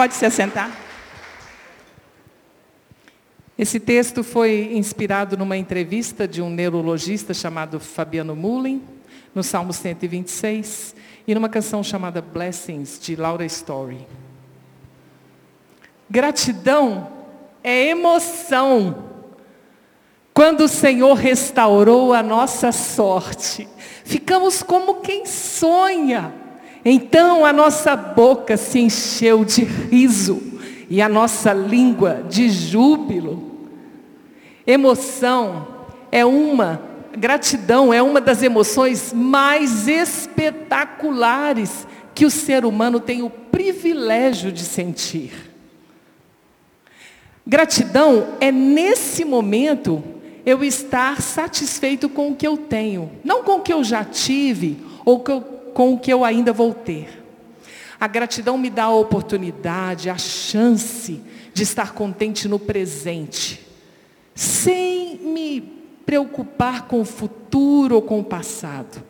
Pode se assentar. Esse texto foi inspirado numa entrevista de um neurologista chamado Fabiano Mullen, no Salmo 126, e numa canção chamada Blessings, de Laura Story. Gratidão é emoção. Quando o Senhor restaurou a nossa sorte, ficamos como quem sonha. Então a nossa boca se encheu de riso e a nossa língua de júbilo. Emoção é uma, gratidão é uma das emoções mais espetaculares que o ser humano tem o privilégio de sentir. Gratidão é nesse momento eu estar satisfeito com o que eu tenho, não com o que eu já tive ou com o que eu ainda vou ter. A gratidão me dá a oportunidade, a chance de estar contente no presente, sem me preocupar com o futuro ou com o passado.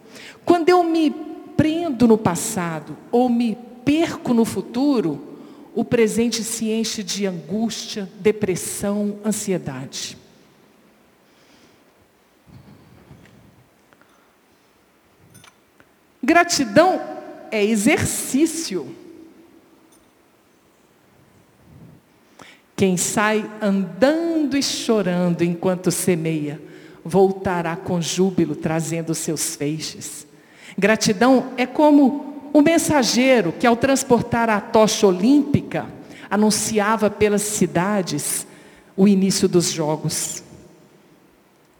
Quando eu me prendo no passado ou me perco no futuro, o presente se enche de angústia, depressão, ansiedade. Gratidão é exercício. Quem sai andando e chorando enquanto semeia, voltará com júbilo trazendo seus feixes. Gratidão é como o mensageiro que, ao transportar a tocha olímpica, anunciava pelas cidades o início dos jogos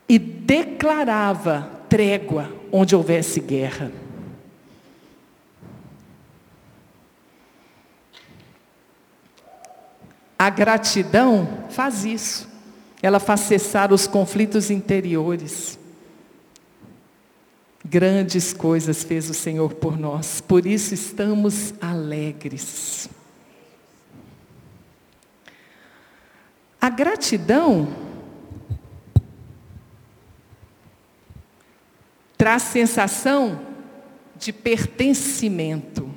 e declarava trégua onde houvesse guerra. A gratidão faz isso. Ela faz cessar os conflitos interiores. Grandes coisas fez o Senhor por nós, por isso estamos alegres. A gratidão traz sensação de pertencimento.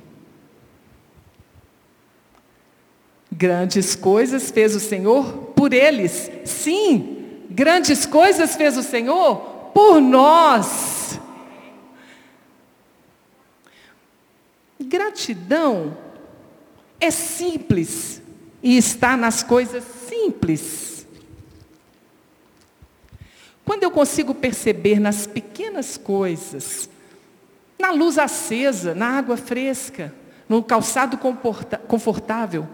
Grandes coisas fez o Senhor por eles. Sim, grandes coisas fez o Senhor por nós. Gratidão é simples e está nas coisas simples. Quando eu consigo perceber nas pequenas coisas, na luz acesa, na água fresca, no calçado confortável,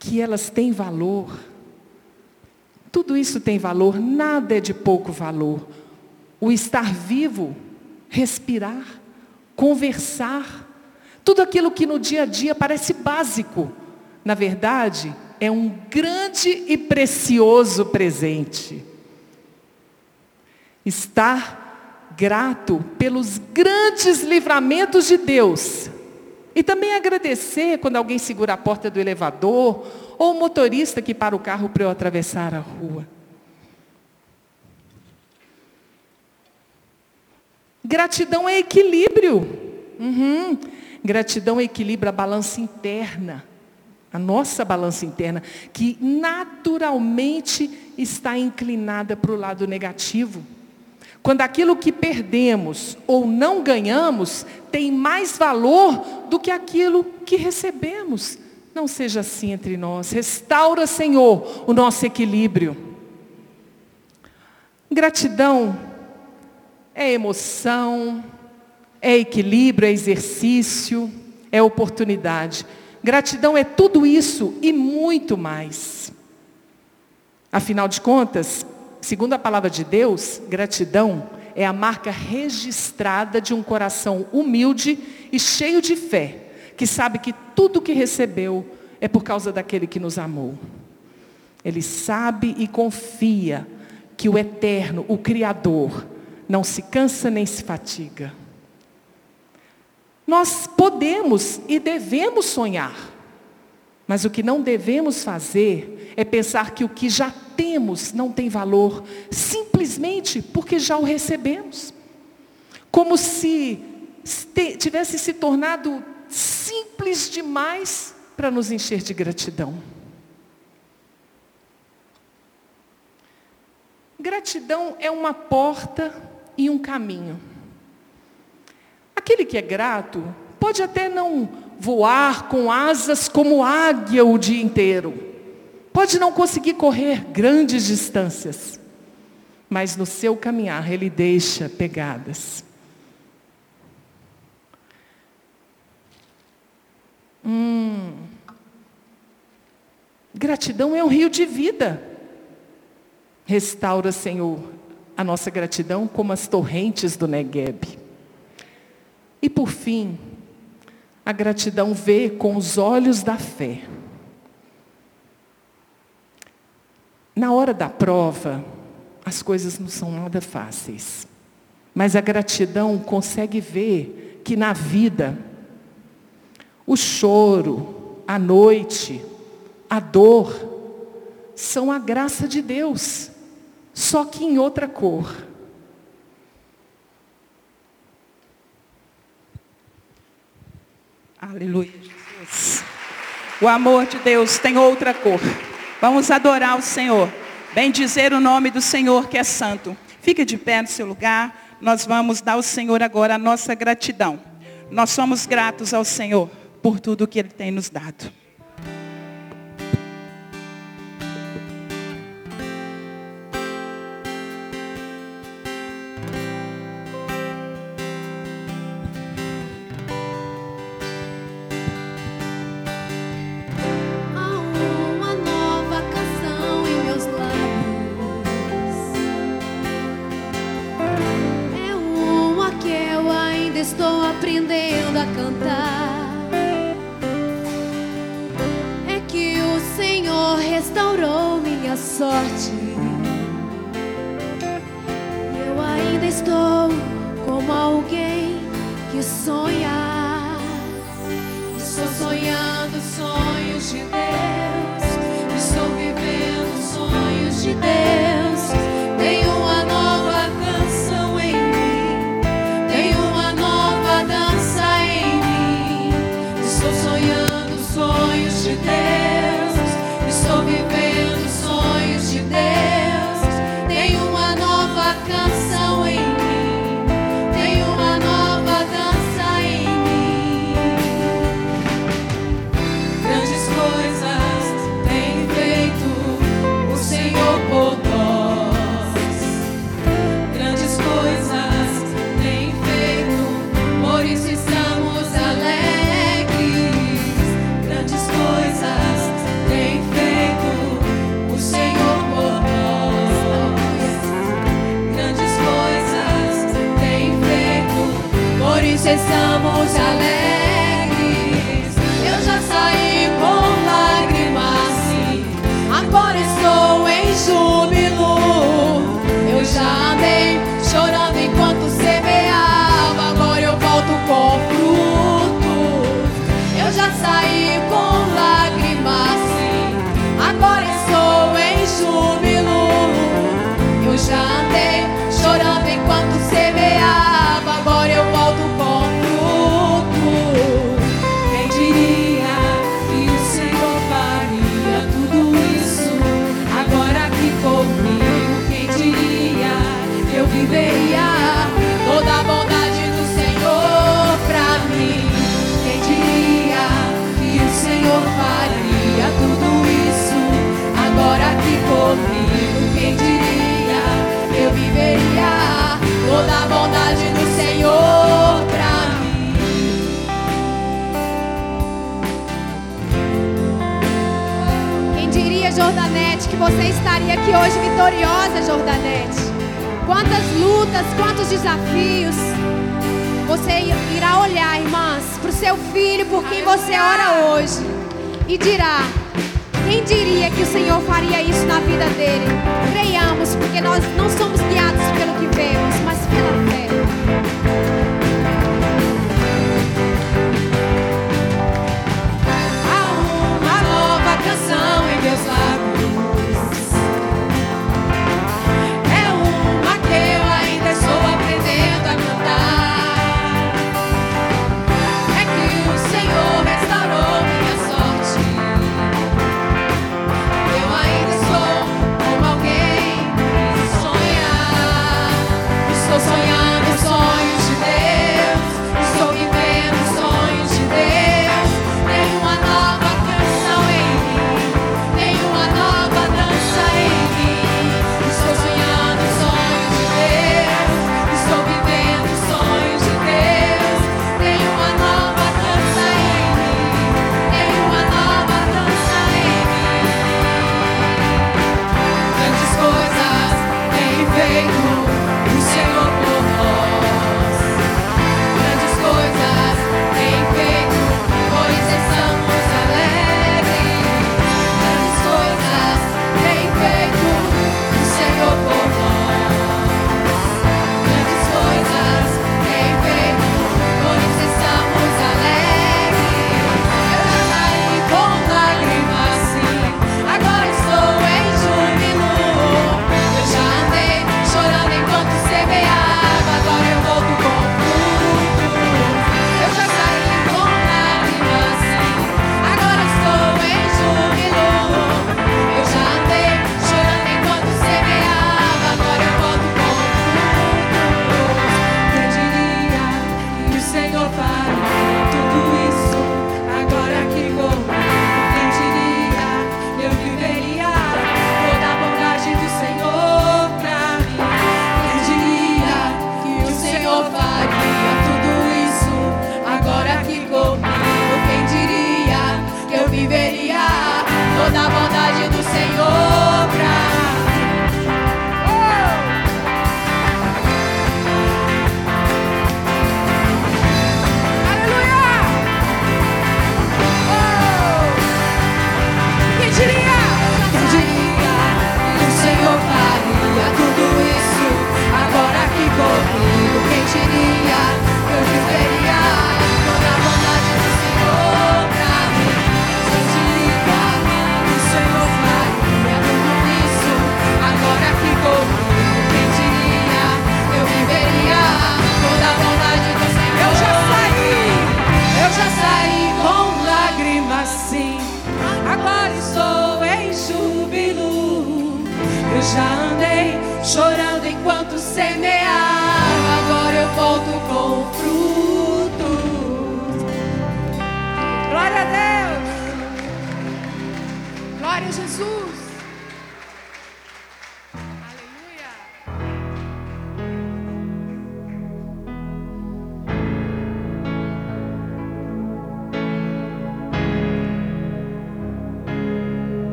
que elas têm valor. Tudo isso tem valor, nada é de pouco valor. O estar vivo, respirar, conversar, tudo aquilo que no dia a dia parece básico, na verdade, é um grande e precioso presente. Estar grato pelos grandes livramentos de Deus e também agradecer quando alguém segura a porta do elevador ou o motorista que para o carro para eu atravessar a rua. Gratidão é equilíbrio. Uhum. Gratidão equilibra a balança interna, a nossa balança interna, que naturalmente está inclinada para o lado negativo. Quando aquilo que perdemos ou não ganhamos tem mais valor do que aquilo que recebemos. Não seja assim entre nós. Restaura, Senhor, o nosso equilíbrio. Gratidão é emoção, é equilíbrio, é exercício, é oportunidade. Gratidão é tudo isso e muito mais. Afinal de contas, segundo a palavra de Deus, gratidão é a marca registrada de um coração humilde e cheio de fé, que sabe que tudo que recebeu é por causa daquele que nos amou. Ele sabe e confia que o eterno, o Criador, não se cansa nem se fatiga. Nós podemos e devemos sonhar, mas o que não devemos fazer é pensar que o que já temos não tem valor, simplesmente porque já o recebemos. Como se tivesse se tornado simples demais para nos encher de gratidão. Gratidão é uma porta e um caminho. Aquele que é grato pode até não voar com asas como águia o dia inteiro. Pode não conseguir correr grandes distâncias. Mas no seu caminhar ele deixa pegadas. Hum. Gratidão é um rio de vida. Restaura, Senhor, a nossa gratidão como as torrentes do Negueb. E por fim, a gratidão vê com os olhos da fé. Na hora da prova, as coisas não são nada fáceis. Mas a gratidão consegue ver que na vida, o choro, a noite, a dor, são a graça de Deus, só que em outra cor. Aleluia, Jesus. O amor de Deus tem outra cor. Vamos adorar o Senhor. Bem dizer o nome do Senhor que é santo. Fique de pé no seu lugar. Nós vamos dar ao Senhor agora a nossa gratidão. Nós somos gratos ao Senhor por tudo que Ele tem nos dado. mūsu você estaria aqui hoje vitoriosa, Jordanete. Quantas lutas, quantos desafios. Você irá olhar, irmãs, para o seu filho, por quem você ora hoje, e dirá: quem diria que o Senhor faria isso na vida dele? Creiamos, porque nós não somos guiados pelo que vemos, mas pela fé.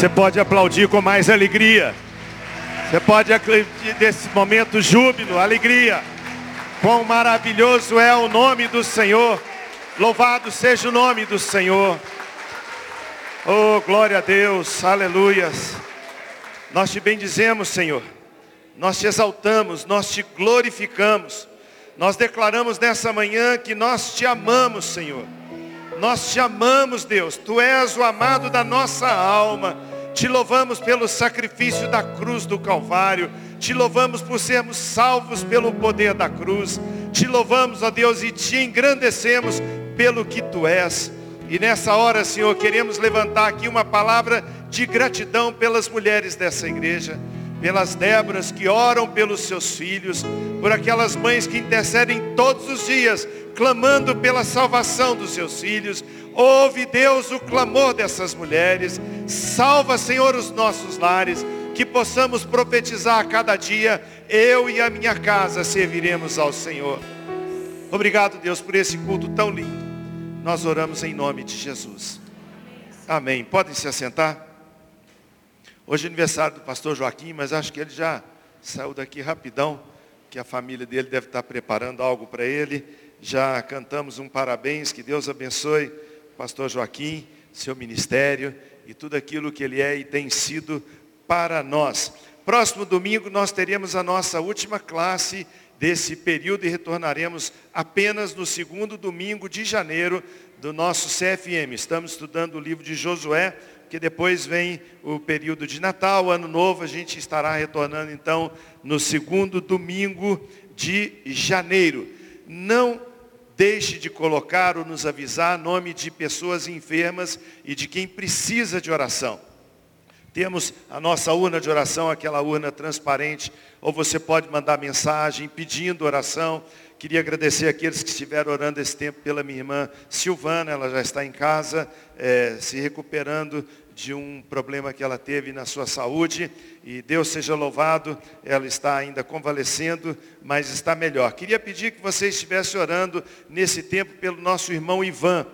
Você pode aplaudir com mais alegria. Você pode acreditar nesse momento júbilo, alegria. Quão maravilhoso é o nome do Senhor. Louvado seja o nome do Senhor. Oh, glória a Deus, aleluias. Nós te bendizemos, Senhor. Nós te exaltamos, nós te glorificamos. Nós declaramos nessa manhã que nós te amamos, Senhor. Nós te amamos, Deus. Tu és o amado da nossa alma. Te louvamos pelo sacrifício da cruz do Calvário. Te louvamos por sermos salvos pelo poder da cruz. Te louvamos, ó Deus, e te engrandecemos pelo que tu és. E nessa hora, Senhor, queremos levantar aqui uma palavra de gratidão pelas mulheres dessa igreja, pelas Débras que oram pelos seus filhos, por aquelas mães que intercedem todos os dias, clamando pela salvação dos seus filhos, Ouve, Deus, o clamor dessas mulheres. Salva, Senhor, os nossos lares que possamos profetizar a cada dia, eu e a minha casa serviremos ao Senhor. Obrigado, Deus, por esse culto tão lindo. Nós oramos em nome de Jesus. Amém. Podem se assentar? Hoje é aniversário do pastor Joaquim, mas acho que ele já saiu daqui rapidão, que a família dele deve estar preparando algo para ele. Já cantamos um parabéns, que Deus abençoe pastor Joaquim, seu ministério e tudo aquilo que ele é e tem sido para nós. Próximo domingo nós teremos a nossa última classe desse período e retornaremos apenas no segundo domingo de janeiro do nosso CFM. Estamos estudando o livro de Josué, que depois vem o período de Natal, Ano Novo, a gente estará retornando então no segundo domingo de janeiro. Não deixe de colocar ou nos avisar nome de pessoas enfermas e de quem precisa de oração. Temos a nossa urna de oração, aquela urna transparente, ou você pode mandar mensagem pedindo oração. Queria agradecer aqueles que estiveram orando esse tempo pela minha irmã Silvana, ela já está em casa, é, se recuperando de um problema que ela teve na sua saúde. E Deus seja louvado, ela está ainda convalescendo, mas está melhor. Queria pedir que você estivesse orando nesse tempo pelo nosso irmão Ivan.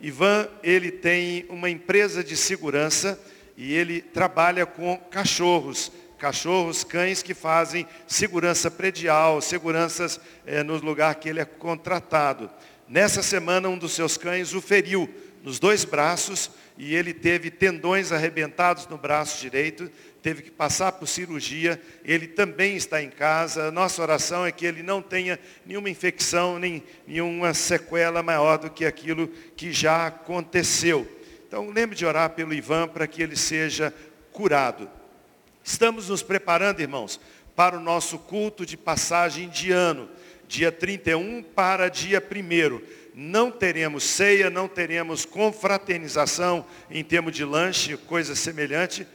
Ivan, ele tem uma empresa de segurança e ele trabalha com cachorros, cachorros, cães que fazem segurança predial, seguranças é, no lugar que ele é contratado. Nessa semana, um dos seus cães o feriu nos dois braços e ele teve tendões arrebentados no braço direito, teve que passar por cirurgia, ele também está em casa. Nossa oração é que ele não tenha nenhuma infecção, nem nenhuma sequela maior do que aquilo que já aconteceu. Então lembre de orar pelo Ivan para que ele seja curado. Estamos nos preparando, irmãos, para o nosso culto de passagem de ano, dia 31 para dia 1 não teremos ceia, não teremos confraternização em termos de lanche, coisa semelhante,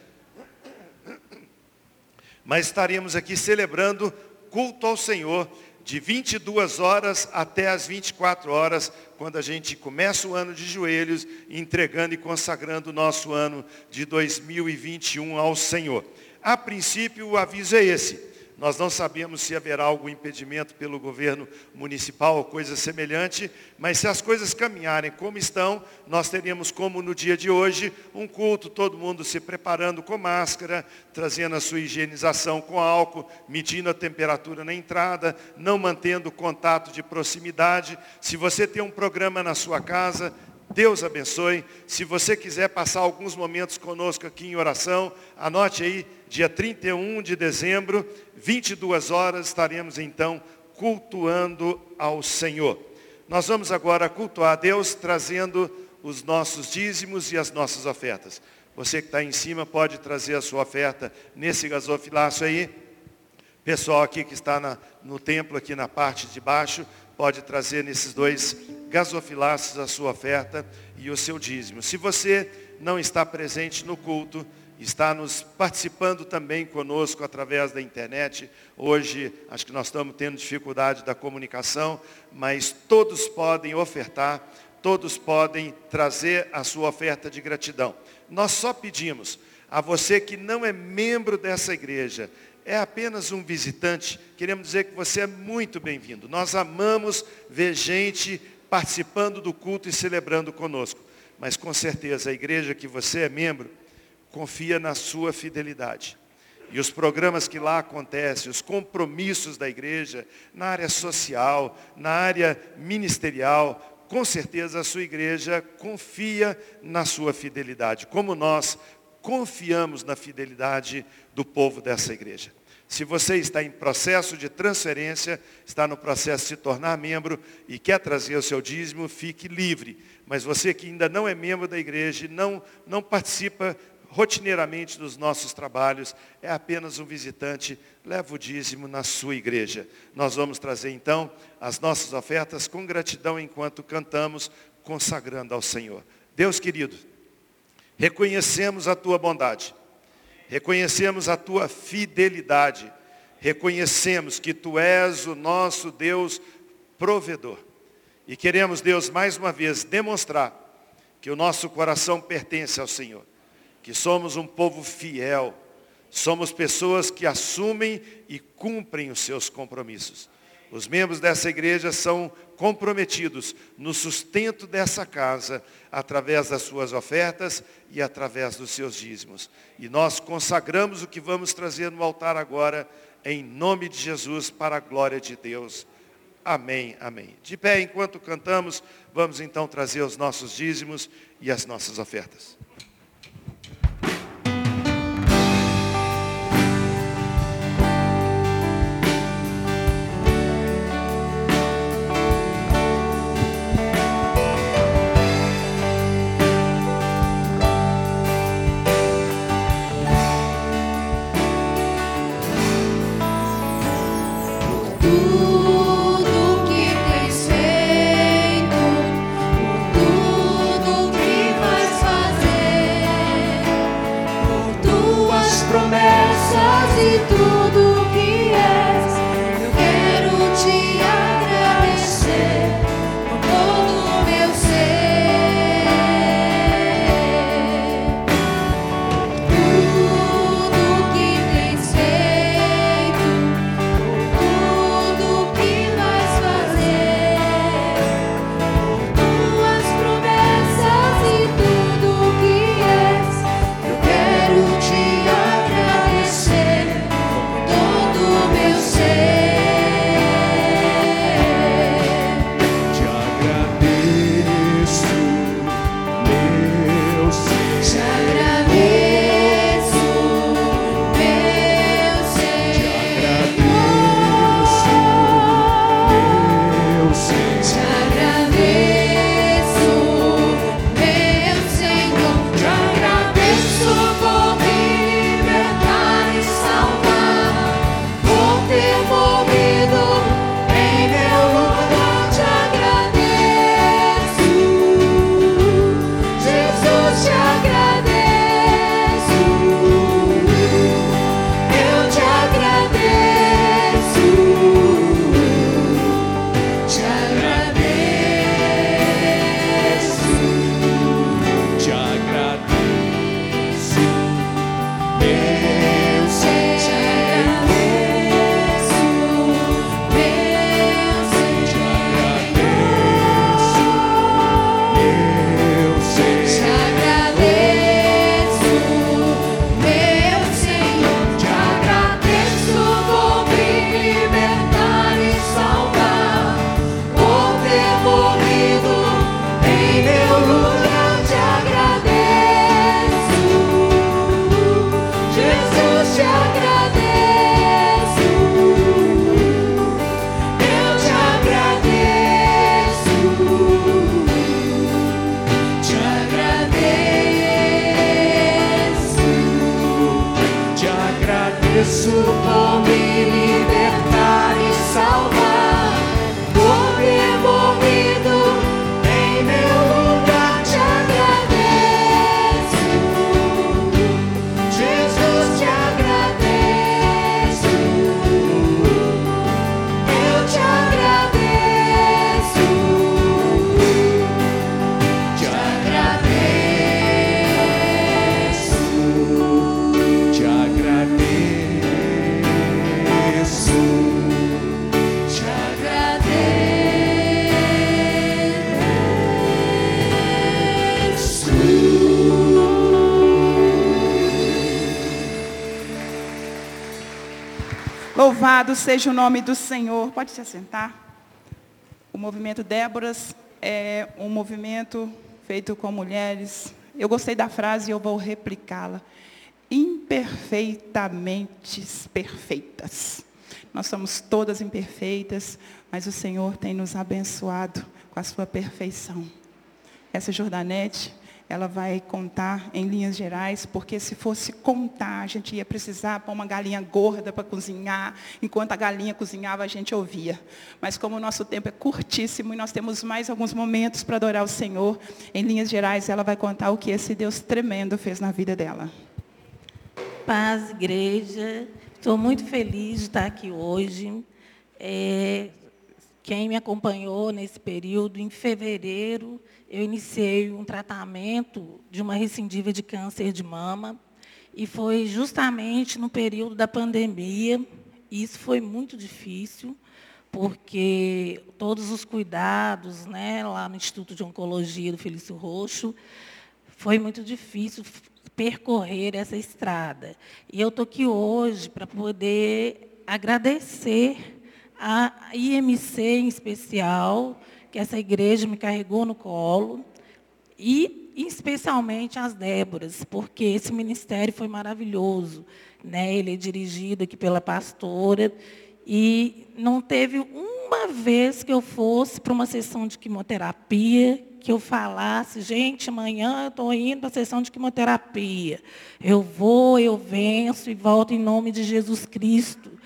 mas estaremos aqui celebrando culto ao Senhor de 22 horas até as 24 horas, quando a gente começa o ano de joelhos, entregando e consagrando o nosso ano de 2021 ao Senhor. A princípio, o aviso é esse. Nós não sabemos se haverá algum impedimento pelo governo municipal ou coisa semelhante, mas se as coisas caminharem como estão, nós teríamos como no dia de hoje um culto, todo mundo se preparando com máscara, trazendo a sua higienização com álcool, medindo a temperatura na entrada, não mantendo contato de proximidade. Se você tem um programa na sua casa, Deus abençoe. Se você quiser passar alguns momentos conosco aqui em oração, anote aí, dia 31 de dezembro, 22 horas, estaremos então cultuando ao Senhor. Nós vamos agora cultuar a Deus trazendo os nossos dízimos e as nossas ofertas. Você que está em cima pode trazer a sua oferta nesse gasofilaço aí. Pessoal aqui que está na, no templo, aqui na parte de baixo, pode trazer nesses dois gasofilaços a sua oferta e o seu dízimo. Se você não está presente no culto, está nos participando também conosco através da internet. Hoje, acho que nós estamos tendo dificuldade da comunicação, mas todos podem ofertar, todos podem trazer a sua oferta de gratidão. Nós só pedimos a você que não é membro dessa igreja, é apenas um visitante, queremos dizer que você é muito bem-vindo. Nós amamos ver gente participando do culto e celebrando conosco. Mas com certeza a igreja que você é membro confia na sua fidelidade. E os programas que lá acontecem, os compromissos da igreja na área social, na área ministerial, com certeza a sua igreja confia na sua fidelidade, como nós confiamos na fidelidade do povo dessa igreja. Se você está em processo de transferência, está no processo de se tornar membro e quer trazer o seu dízimo, fique livre. Mas você que ainda não é membro da igreja, não, não participa rotineiramente dos nossos trabalhos, é apenas um visitante, leva o dízimo na sua igreja. Nós vamos trazer então as nossas ofertas com gratidão enquanto cantamos, consagrando ao Senhor. Deus querido, reconhecemos a tua bondade, reconhecemos a tua fidelidade, reconhecemos que tu és o nosso Deus provedor. E queremos, Deus, mais uma vez demonstrar que o nosso coração pertence ao Senhor, que somos um povo fiel, somos pessoas que assumem e cumprem os seus compromissos. Os membros dessa igreja são comprometidos no sustento dessa casa, através das suas ofertas e através dos seus dízimos. E nós consagramos o que vamos trazer no altar agora, em nome de Jesus, para a glória de Deus. Amém, amém. De pé, enquanto cantamos, vamos então trazer os nossos dízimos e as nossas ofertas. Louvado seja o nome do Senhor. Pode se assentar. O movimento Déboras é um movimento feito com mulheres. Eu gostei da frase e eu vou replicá-la. Imperfeitamente perfeitas. Nós somos todas imperfeitas, mas o Senhor tem nos abençoado com a sua perfeição. Essa Jordanete ela vai contar em linhas gerais, porque se fosse contar, a gente ia precisar pôr uma galinha gorda para cozinhar, enquanto a galinha cozinhava, a gente ouvia. Mas como o nosso tempo é curtíssimo e nós temos mais alguns momentos para adorar o Senhor, em linhas gerais, ela vai contar o que esse Deus tremendo fez na vida dela. Paz, igreja. Estou muito feliz de estar aqui hoje. É, quem me acompanhou nesse período, em fevereiro, eu iniciei um tratamento de uma recidiva de câncer de mama. E foi justamente no período da pandemia. E isso foi muito difícil, porque todos os cuidados né, lá no Instituto de Oncologia do Felício Roxo, foi muito difícil percorrer essa estrada. E eu estou aqui hoje para poder agradecer a IMC em especial, que essa igreja me carregou no colo, e especialmente as Déboras, porque esse ministério foi maravilhoso. Né? Ele é dirigido aqui pela pastora, e não teve uma vez que eu fosse para uma sessão de quimioterapia que eu falasse, gente, amanhã eu estou indo para a sessão de quimioterapia. Eu vou, eu venço e volto em nome de Jesus Cristo.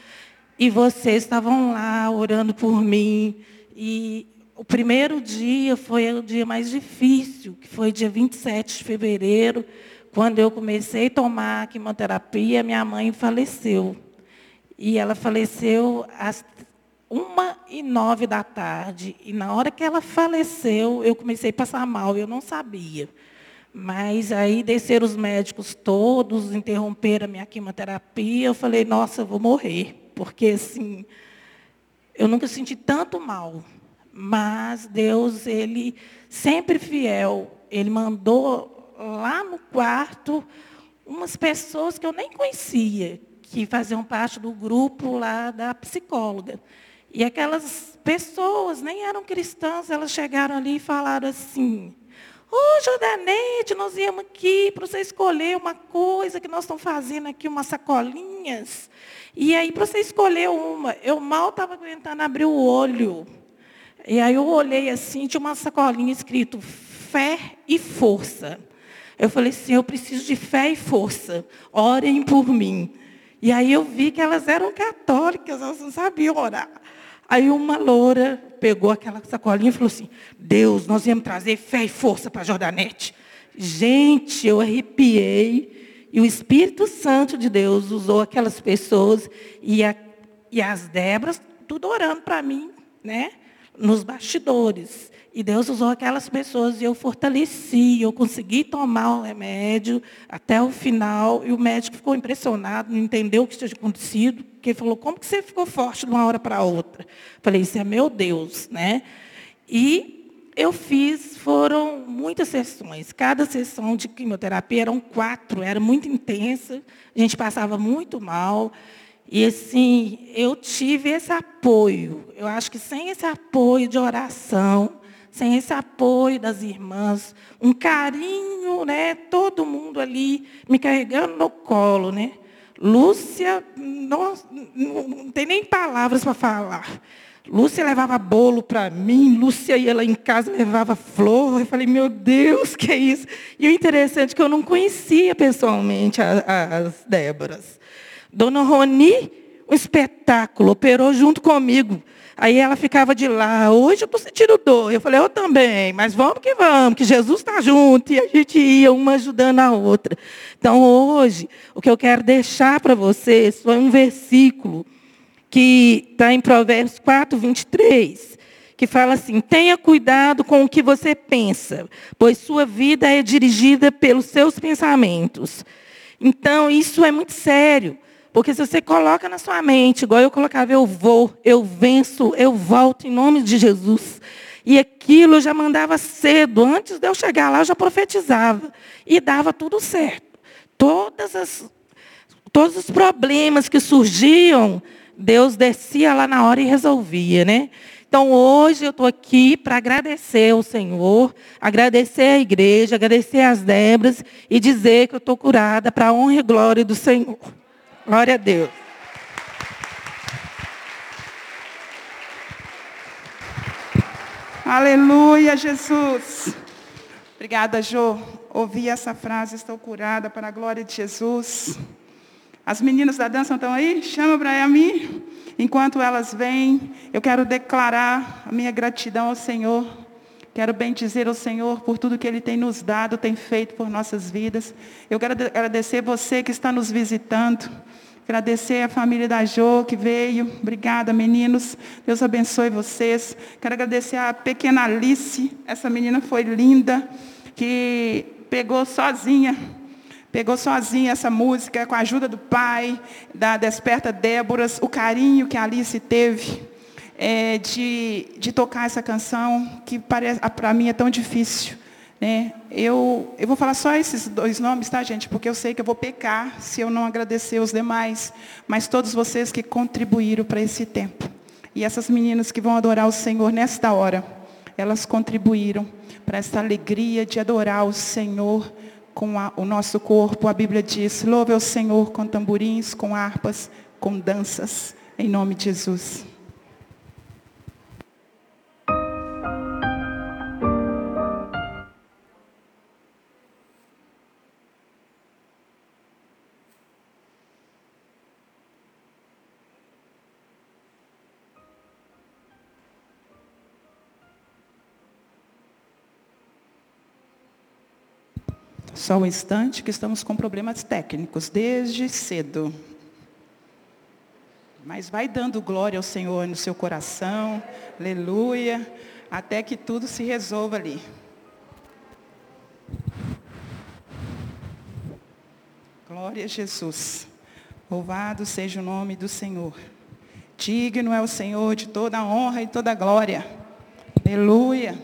E vocês estavam lá orando por mim. E o primeiro dia foi o dia mais difícil, que foi dia 27 de fevereiro, quando eu comecei a tomar a quimioterapia, minha mãe faleceu. E ela faleceu às uma e nove da tarde. E na hora que ela faleceu, eu comecei a passar mal, eu não sabia. Mas aí desceram os médicos todos, interromperam a minha quimioterapia. Eu falei, nossa, eu vou morrer porque assim, eu nunca senti tanto mal. Mas Deus, ele sempre fiel, ele mandou lá no quarto umas pessoas que eu nem conhecia, que faziam parte do grupo lá da psicóloga. E aquelas pessoas nem eram cristãs, elas chegaram ali e falaram assim: Ô, oh, Jordanete, nós íamos aqui para você escolher uma coisa que nós estamos fazendo aqui, umas sacolinhas. E aí, para você escolher uma, eu mal estava aguentando abrir o olho. E aí eu olhei assim, tinha uma sacolinha escrito fé e força. Eu falei assim, eu preciso de fé e força. Orem por mim. E aí eu vi que elas eram católicas, elas não sabiam orar. Aí uma loura pegou aquela sacolinha e falou assim, Deus, nós íamos trazer fé e força para Jordanete. Gente, eu arrepiei. E o Espírito Santo de Deus usou aquelas pessoas e, a, e as Débras, tudo orando para mim, né? Nos bastidores. E Deus usou aquelas pessoas e eu fortaleci, eu consegui tomar o remédio até o final. E o médico ficou impressionado, não entendeu o que tinha acontecido, porque falou, como que você ficou forte de uma hora para outra? Falei, isso é meu Deus, né? E eu fiz, foram muitas sessões. Cada sessão de quimioterapia eram quatro, era muito intensa, a gente passava muito mal. E assim, eu tive esse apoio. Eu acho que sem esse apoio de oração, sem esse apoio das irmãs, um carinho, né? Todo mundo ali me carregando no colo, né? Lúcia, não, não tem nem palavras para falar. Lúcia levava bolo para mim, Lúcia ia lá em casa, levava flor. Eu falei, meu Deus, que é isso? E o interessante é que eu não conhecia pessoalmente as Déboras. Dona Roni, um espetáculo, operou junto comigo. Aí ela ficava de lá, hoje eu estou sentindo dor. Eu falei, eu também, mas vamos que vamos, que Jesus está junto. E a gente ia uma ajudando a outra. Então hoje, o que eu quero deixar para vocês foi um versículo que está em Provérbios 4, 23, que fala assim: tenha cuidado com o que você pensa, pois sua vida é dirigida pelos seus pensamentos. Então, isso é muito sério. Porque se você coloca na sua mente, igual eu colocava, eu vou, eu venço, eu volto em nome de Jesus. E aquilo eu já mandava cedo, antes de eu chegar lá, eu já profetizava. E dava tudo certo. Todas as, todos os problemas que surgiam, Deus descia lá na hora e resolvia, né? Então hoje eu estou aqui para agradecer ao Senhor, agradecer à igreja, agradecer às Débras e dizer que eu estou curada para a honra e glória do Senhor. Glória a Deus. Aleluia, Jesus. Obrigada, Jô. ouvi essa frase, estou curada para a glória de Jesus. As meninas da dança estão aí? Chama para mim. Enquanto elas vêm, eu quero declarar a minha gratidão ao Senhor. Quero bem dizer ao Senhor por tudo que Ele tem nos dado, tem feito por nossas vidas. Eu quero agradecer você que está nos visitando. Agradecer a família da Jo que veio. Obrigada, meninos. Deus abençoe vocês. Quero agradecer a pequena Alice. Essa menina foi linda, que pegou sozinha Pegou sozinha essa música, com a ajuda do pai, da Desperta Déboras, o carinho que a Alice teve é, de, de tocar essa canção, que para mim é tão difícil. Né? Eu, eu vou falar só esses dois nomes, tá, gente? Porque eu sei que eu vou pecar se eu não agradecer os demais. Mas todos vocês que contribuíram para esse tempo. E essas meninas que vão adorar o Senhor nesta hora, elas contribuíram para essa alegria de adorar o Senhor com a, o nosso corpo. A Bíblia diz: louve ao Senhor com tamborins, com harpas, com danças. Em nome de Jesus. Só um instante que estamos com problemas técnicos desde cedo. Mas vai dando glória ao Senhor no seu coração, aleluia, até que tudo se resolva ali. Glória a Jesus. Louvado seja o nome do Senhor. Digno é o Senhor de toda a honra e toda a glória. Aleluia.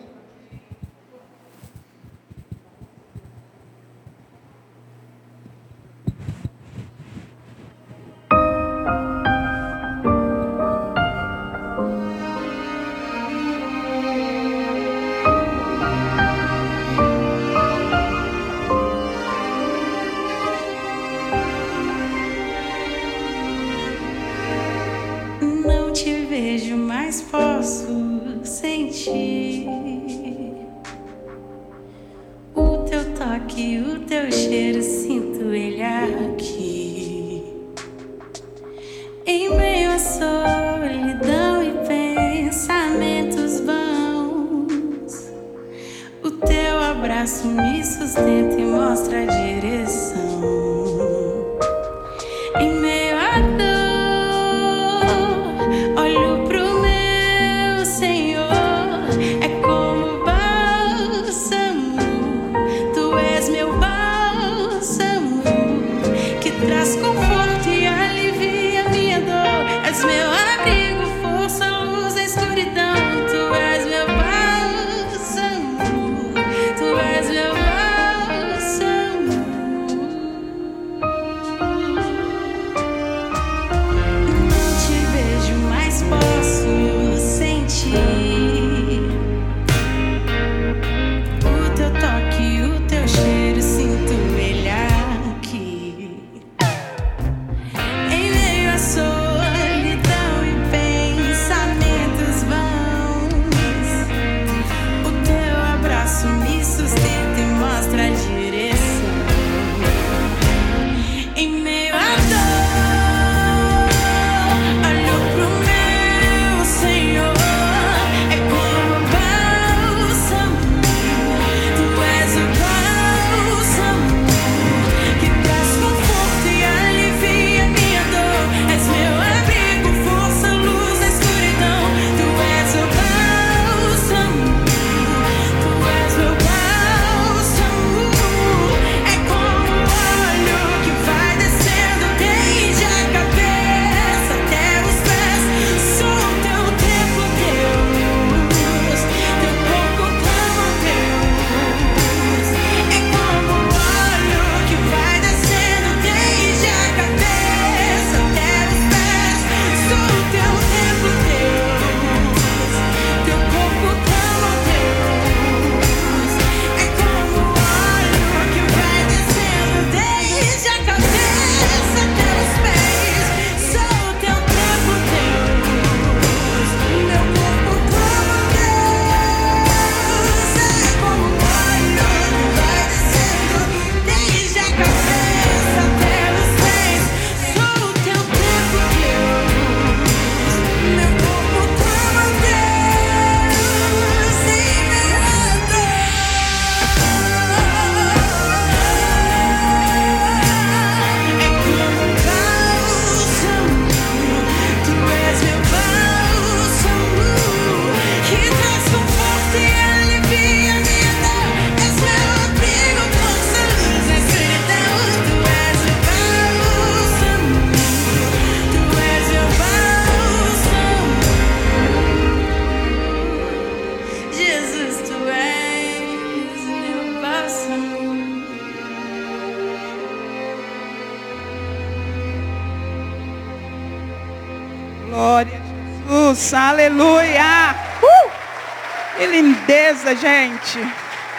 Lindeza, gente.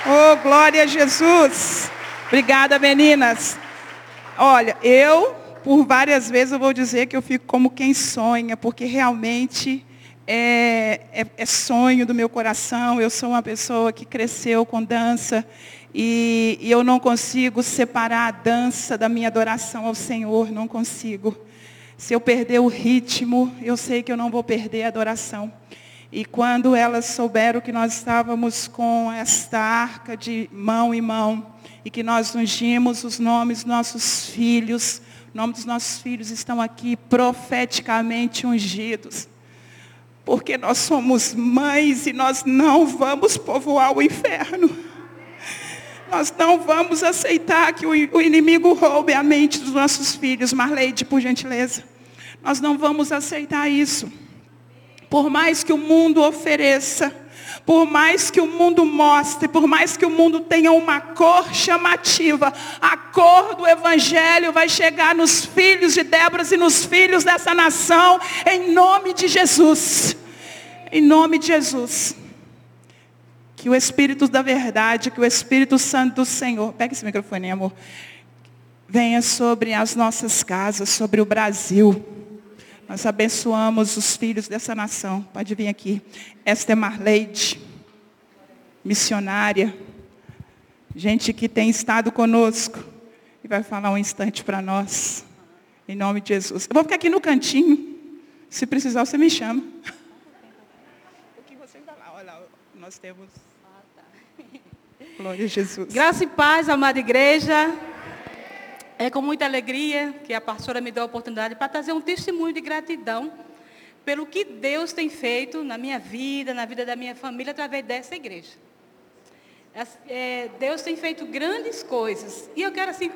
Oh, glória a Jesus. Obrigada, meninas. Olha, eu, por várias vezes, eu vou dizer que eu fico como quem sonha, porque realmente é, é, é sonho do meu coração. Eu sou uma pessoa que cresceu com dança e, e eu não consigo separar a dança da minha adoração ao Senhor, não consigo. Se eu perder o ritmo, eu sei que eu não vou perder a adoração. E quando elas souberam que nós estávamos com esta arca de mão em mão, e que nós ungimos os nomes dos nossos filhos, o nome dos nossos filhos estão aqui profeticamente ungidos. Porque nós somos mães e nós não vamos povoar o inferno. Nós não vamos aceitar que o inimigo roube a mente dos nossos filhos. Marleide, por gentileza. Nós não vamos aceitar isso. Por mais que o mundo ofereça, por mais que o mundo mostre, por mais que o mundo tenha uma cor chamativa, a cor do Evangelho vai chegar nos filhos de Débora e nos filhos dessa nação, em nome de Jesus. Em nome de Jesus. Que o Espírito da verdade, que o Espírito Santo do Senhor, pega esse microfone, amor, venha sobre as nossas casas, sobre o Brasil. Nós abençoamos os filhos dessa nação. Pode vir aqui. Esta é Marleide, missionária. Gente que tem estado conosco e vai falar um instante para nós. Em nome de Jesus. Eu vou ficar aqui no cantinho. Se precisar, você me chama. O que você vai lá? Olha, nós temos. Glória a Jesus. Graça e paz, amada igreja. É com muita alegria que a pastora me deu a oportunidade para trazer um testemunho de gratidão pelo que Deus tem feito na minha vida, na vida da minha família, através dessa igreja. É, Deus tem feito grandes coisas. E eu quero, assim,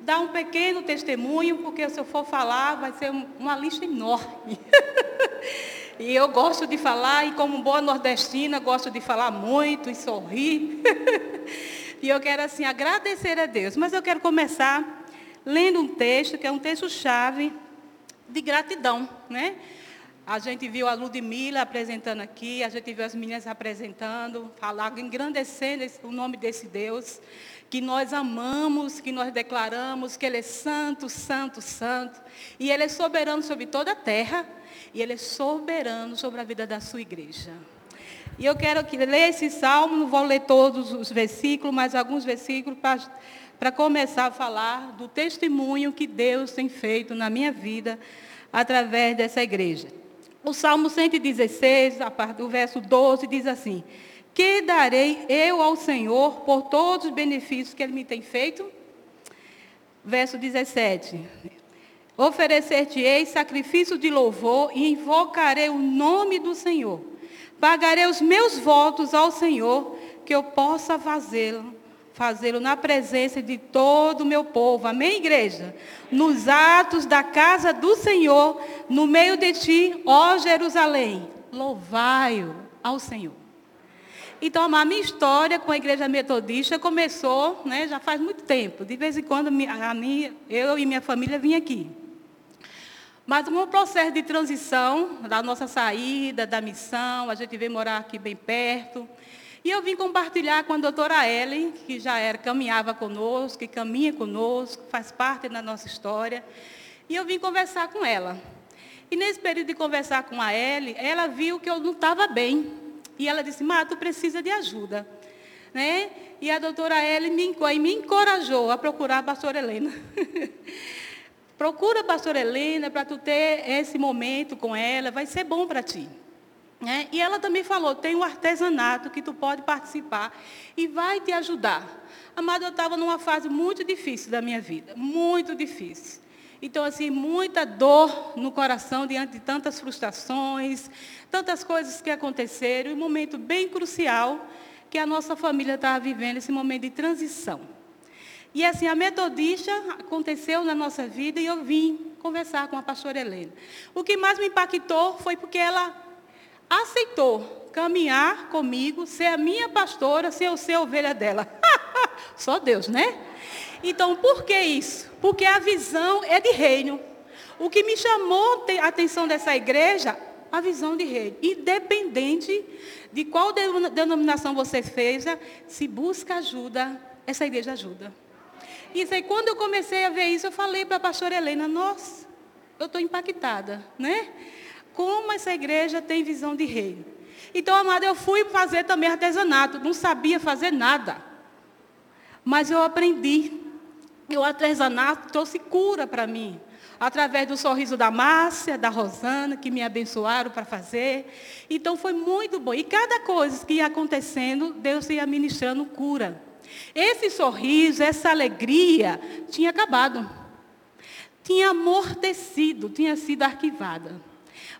dar um pequeno testemunho, porque se eu for falar, vai ser uma lista enorme. E eu gosto de falar, e como boa nordestina, gosto de falar muito e sorrir. e eu quero, assim, agradecer a Deus. Mas eu quero começar lendo um texto, que é um texto-chave de gratidão, né? A gente viu a Ludmilla apresentando aqui, a gente viu as meninas apresentando, falando, engrandecendo o nome desse Deus, que nós amamos, que nós declaramos que Ele é santo, santo, santo, e Ele é soberano sobre toda a terra, e Ele é soberano sobre a vida da sua igreja. E eu quero que ler esse salmo, não vou ler todos os versículos, mas alguns versículos para começar a falar do testemunho que Deus tem feito na minha vida através dessa igreja. O Salmo 116, a parte do verso 12, diz assim: Que darei eu ao Senhor por todos os benefícios que Ele me tem feito? Verso 17: Oferecer-te-ei sacrifício de louvor e invocarei o nome do Senhor. Pagarei os meus votos ao Senhor, que eu possa fazê-lo, fazê-lo na presença de todo o meu povo. Amém, igreja? Nos atos da casa do Senhor, no meio de ti, ó Jerusalém, louvai-o ao Senhor. Então, a minha história com a igreja metodista começou, né, já faz muito tempo. De vez em quando, a minha, eu e minha família vinham aqui. Mas um processo de transição da nossa saída, da missão, a gente veio morar aqui bem perto. E eu vim compartilhar com a doutora Ellen, que já era, caminhava conosco, que caminha conosco, faz parte da nossa história. E eu vim conversar com ela. E nesse período de conversar com a Ellen, ela viu que eu não estava bem. E ela disse, Má, tu precisa de ajuda. Né? E a doutora Ellen me, me encorajou a procurar a pastora Helena. Procura a pastora Helena para tu ter esse momento com ela, vai ser bom para ti. É, e ela também falou, tem um artesanato que tu pode participar e vai te ajudar. Amada, eu estava numa fase muito difícil da minha vida, muito difícil. Então, assim, muita dor no coração diante de tantas frustrações, tantas coisas que aconteceram, e um momento bem crucial que a nossa família estava vivendo, esse momento de transição. E assim, a metodista aconteceu na nossa vida e eu vim conversar com a pastora Helena. O que mais me impactou foi porque ela aceitou caminhar comigo, ser a minha pastora, ser o ser ovelha dela. Só Deus, né? Então, por que isso? Porque a visão é de reino. O que me chamou a atenção dessa igreja, a visão de reino. Independente de qual denom- denominação você fez, se busca ajuda, essa igreja ajuda. Isso aí, quando eu comecei a ver isso, eu falei para a pastora Helena, nossa, eu estou impactada, né? Como essa igreja tem visão de reino. Então, amada, eu fui fazer também artesanato, não sabia fazer nada. Mas eu aprendi. E o artesanato trouxe cura para mim. Através do sorriso da Márcia, da Rosana, que me abençoaram para fazer. Então foi muito bom. E cada coisa que ia acontecendo, Deus ia ministrando cura. Esse sorriso, essa alegria, tinha acabado. Tinha amortecido, tinha sido arquivada.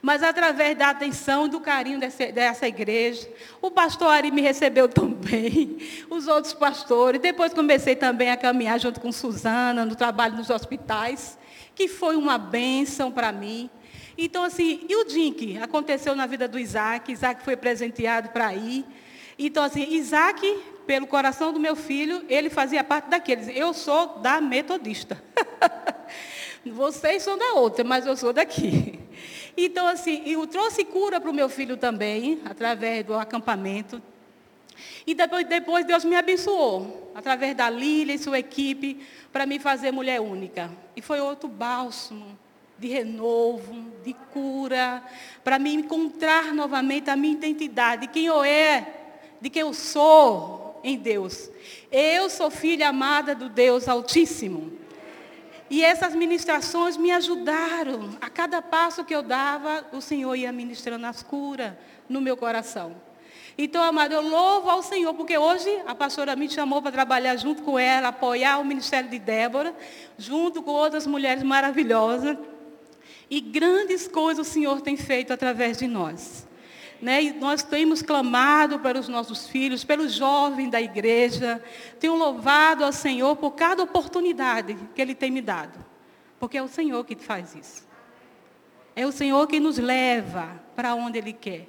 Mas através da atenção do carinho dessa, dessa igreja, o pastor Ari me recebeu também, os outros pastores. Depois comecei também a caminhar junto com Suzana, no trabalho nos hospitais, que foi uma bênção para mim. Então, assim, e o Dink? Aconteceu na vida do Isaac, Isaac foi presenteado para ir. Então, assim, Isaac, pelo coração do meu filho, ele fazia parte daqueles. Eu sou da metodista. Vocês são da outra, mas eu sou daqui. Então, assim, eu trouxe cura para o meu filho também, através do acampamento. E depois, depois Deus me abençoou, através da Lília e sua equipe, para me fazer mulher única. E foi outro bálsamo de renovo, de cura, para me encontrar novamente a minha identidade, de quem eu é, de quem eu sou em Deus. Eu sou filha amada do Deus Altíssimo. E essas ministrações me ajudaram. A cada passo que eu dava, o Senhor ia ministrando as curas no meu coração. Então, amado, eu louvo ao Senhor, porque hoje a pastora me chamou para trabalhar junto com ela, apoiar o ministério de Débora, junto com outras mulheres maravilhosas. E grandes coisas o Senhor tem feito através de nós. Né? E nós temos clamado pelos nossos filhos, pelos jovens da igreja. Tenho louvado ao Senhor por cada oportunidade que Ele tem me dado. Porque é o Senhor que faz isso. É o Senhor que nos leva para onde Ele quer.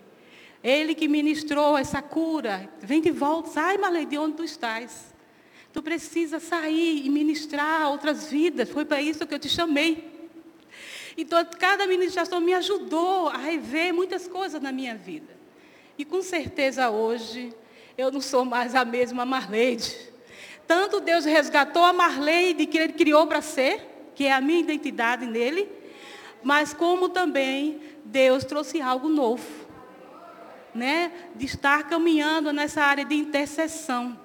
Ele que ministrou essa cura. Vem de volta, sai, Malê, de onde tu estás. Tu precisa sair e ministrar outras vidas. Foi para isso que eu te chamei. Então, cada ministração me ajudou a rever muitas coisas na minha vida. E com certeza hoje, eu não sou mais a mesma Marleide. Tanto Deus resgatou a Marleide que Ele criou para ser, que é a minha identidade nele, mas como também Deus trouxe algo novo. Né? De estar caminhando nessa área de intercessão.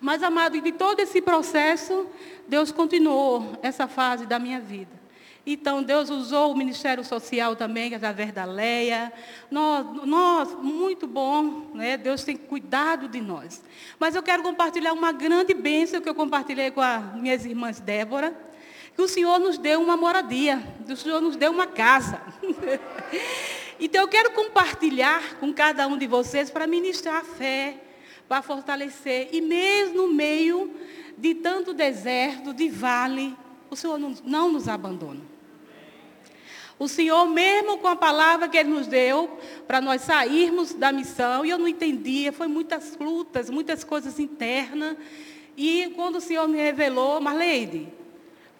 Mas, amado, de todo esse processo, Deus continuou essa fase da minha vida. Então, Deus usou o Ministério Social também, através da Leia. Nós, nós, muito bom, né? Deus tem cuidado de nós. Mas eu quero compartilhar uma grande bênção que eu compartilhei com as minhas irmãs Débora, que o Senhor nos deu uma moradia, o Senhor nos deu uma casa. então, eu quero compartilhar com cada um de vocês para ministrar a fé, para fortalecer. E mesmo no meio de tanto deserto, de vale, o Senhor não, não nos abandona. O Senhor, mesmo com a palavra que Ele nos deu, para nós sairmos da missão, e eu não entendia, foi muitas lutas, muitas coisas internas. E quando o Senhor me revelou, Marleide,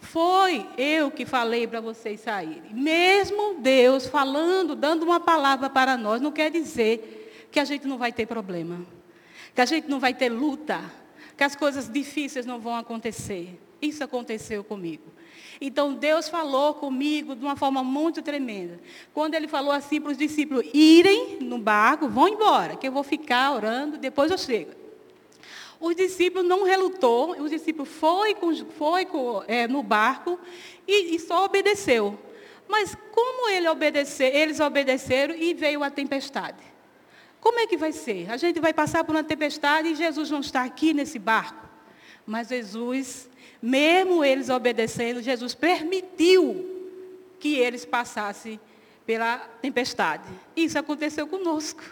foi eu que falei para vocês saírem. Mesmo Deus falando, dando uma palavra para nós, não quer dizer que a gente não vai ter problema, que a gente não vai ter luta, que as coisas difíceis não vão acontecer. Isso aconteceu comigo. Então Deus falou comigo de uma forma muito tremenda. Quando ele falou assim para os discípulos irem no barco, vão embora, que eu vou ficar orando, depois eu chego. Os discípulos não relutou, os discípulos foi, foi é, no barco e, e, só obedeceu. Mas como ele obedecer, eles obedeceram e veio a tempestade. Como é que vai ser? A gente vai passar por uma tempestade e Jesus não está aqui nesse barco. Mas Jesus mesmo eles obedecendo, Jesus permitiu que eles passassem pela tempestade. Isso aconteceu conosco.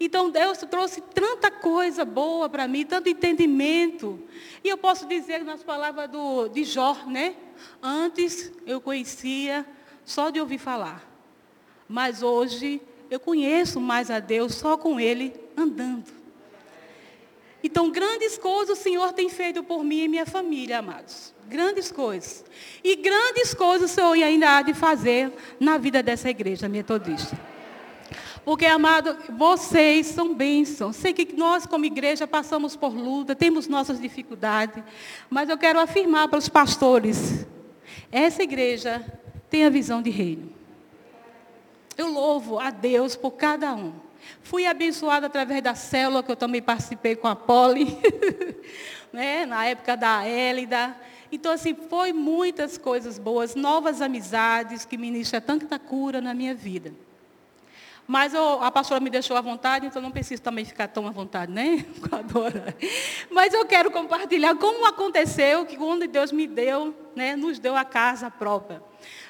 Então Deus trouxe tanta coisa boa para mim, tanto entendimento. E eu posso dizer nas palavras do, de Jó, né? Antes eu conhecia só de ouvir falar. Mas hoje eu conheço mais a Deus só com Ele andando. Então, grandes coisas o Senhor tem feito por mim e minha família, amados. Grandes coisas. E grandes coisas o Senhor ainda há de fazer na vida dessa igreja metodista. Porque, amado, vocês são bênçãos. Sei que nós, como igreja, passamos por luta, temos nossas dificuldades. Mas eu quero afirmar para os pastores: essa igreja tem a visão de reino. Eu louvo a Deus por cada um. Fui abençoada através da célula, que eu também participei com a Poli, né? na época da Hélida. Então, assim, foi muitas coisas boas, novas amizades que ministram tanta cura na minha vida. Mas eu, a pastora me deixou à vontade, então não preciso também ficar tão à vontade, né? Com a Dora. Mas eu quero compartilhar como aconteceu que quando Deus me deu, né, nos deu a casa própria.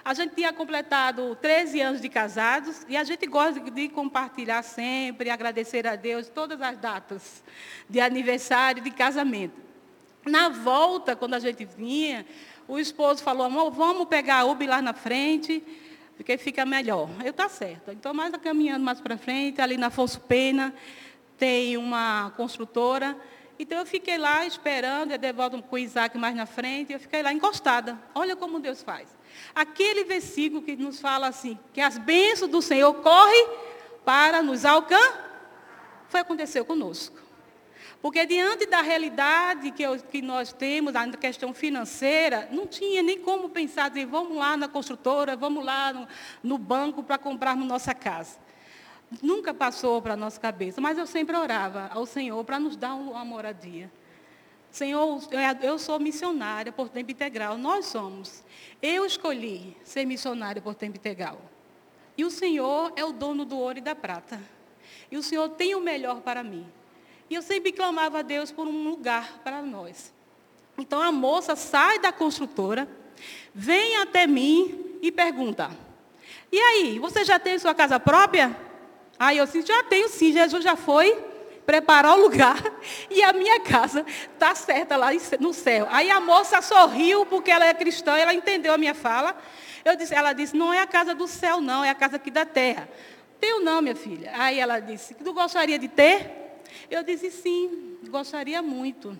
A gente tinha completado 13 anos de casados e a gente gosta de compartilhar sempre, agradecer a Deus todas as datas de aniversário, de casamento. Na volta, quando a gente vinha, o esposo falou, amor, vamos pegar a Uber lá na frente porque fica melhor. Eu tá certo. Então, mais caminhando mais para frente, ali na Afonso Pena, tem uma construtora. Então eu fiquei lá esperando, eu devolvo com o Isaac mais na frente, eu fiquei lá encostada. Olha como Deus faz. Aquele versículo que nos fala assim, que as bênçãos do Senhor correm para nos alcançar, foi aconteceu conosco. Porque diante da realidade que, eu, que nós temos, na questão financeira, não tinha nem como pensar, dizer, vamos lá na construtora, vamos lá no, no banco para comprarmos nossa casa. Nunca passou para a nossa cabeça, mas eu sempre orava ao Senhor para nos dar uma moradia. Senhor, eu sou missionária por tempo integral, nós somos. Eu escolhi ser missionária por tempo integral. E o Senhor é o dono do ouro e da prata. E o Senhor tem o melhor para mim. E eu sempre clamava a Deus por um lugar para nós. Então a moça sai da construtora, vem até mim e pergunta: E aí, você já tem sua casa própria? Aí eu disse: Já tenho sim, Jesus já foi preparar o lugar e a minha casa está certa lá no céu. Aí a moça sorriu porque ela é cristã, ela entendeu a minha fala. Eu disse, ela disse, não é a casa do céu, não, é a casa aqui da terra. Tenho não, minha filha. Aí ela disse, tu gostaria de ter? Eu disse, sim, gostaria muito.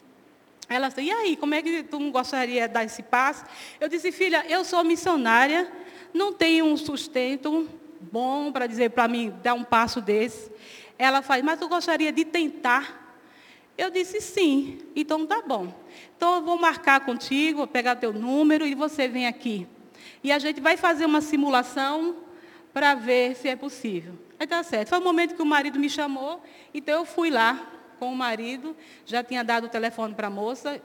Ela disse, e aí, como é que tu gostaria de dar esse passo? Eu disse, filha, eu sou missionária, não tenho um sustento bom para dizer para mim dar um passo desse. Ela faz, mas tu gostaria de tentar? Eu disse sim, então tá bom. Então eu vou marcar contigo, vou pegar teu número e você vem aqui. E a gente vai fazer uma simulação para ver se é possível. Aí tá certo. Foi o momento que o marido me chamou, então eu fui lá com o marido, já tinha dado o telefone para a moça.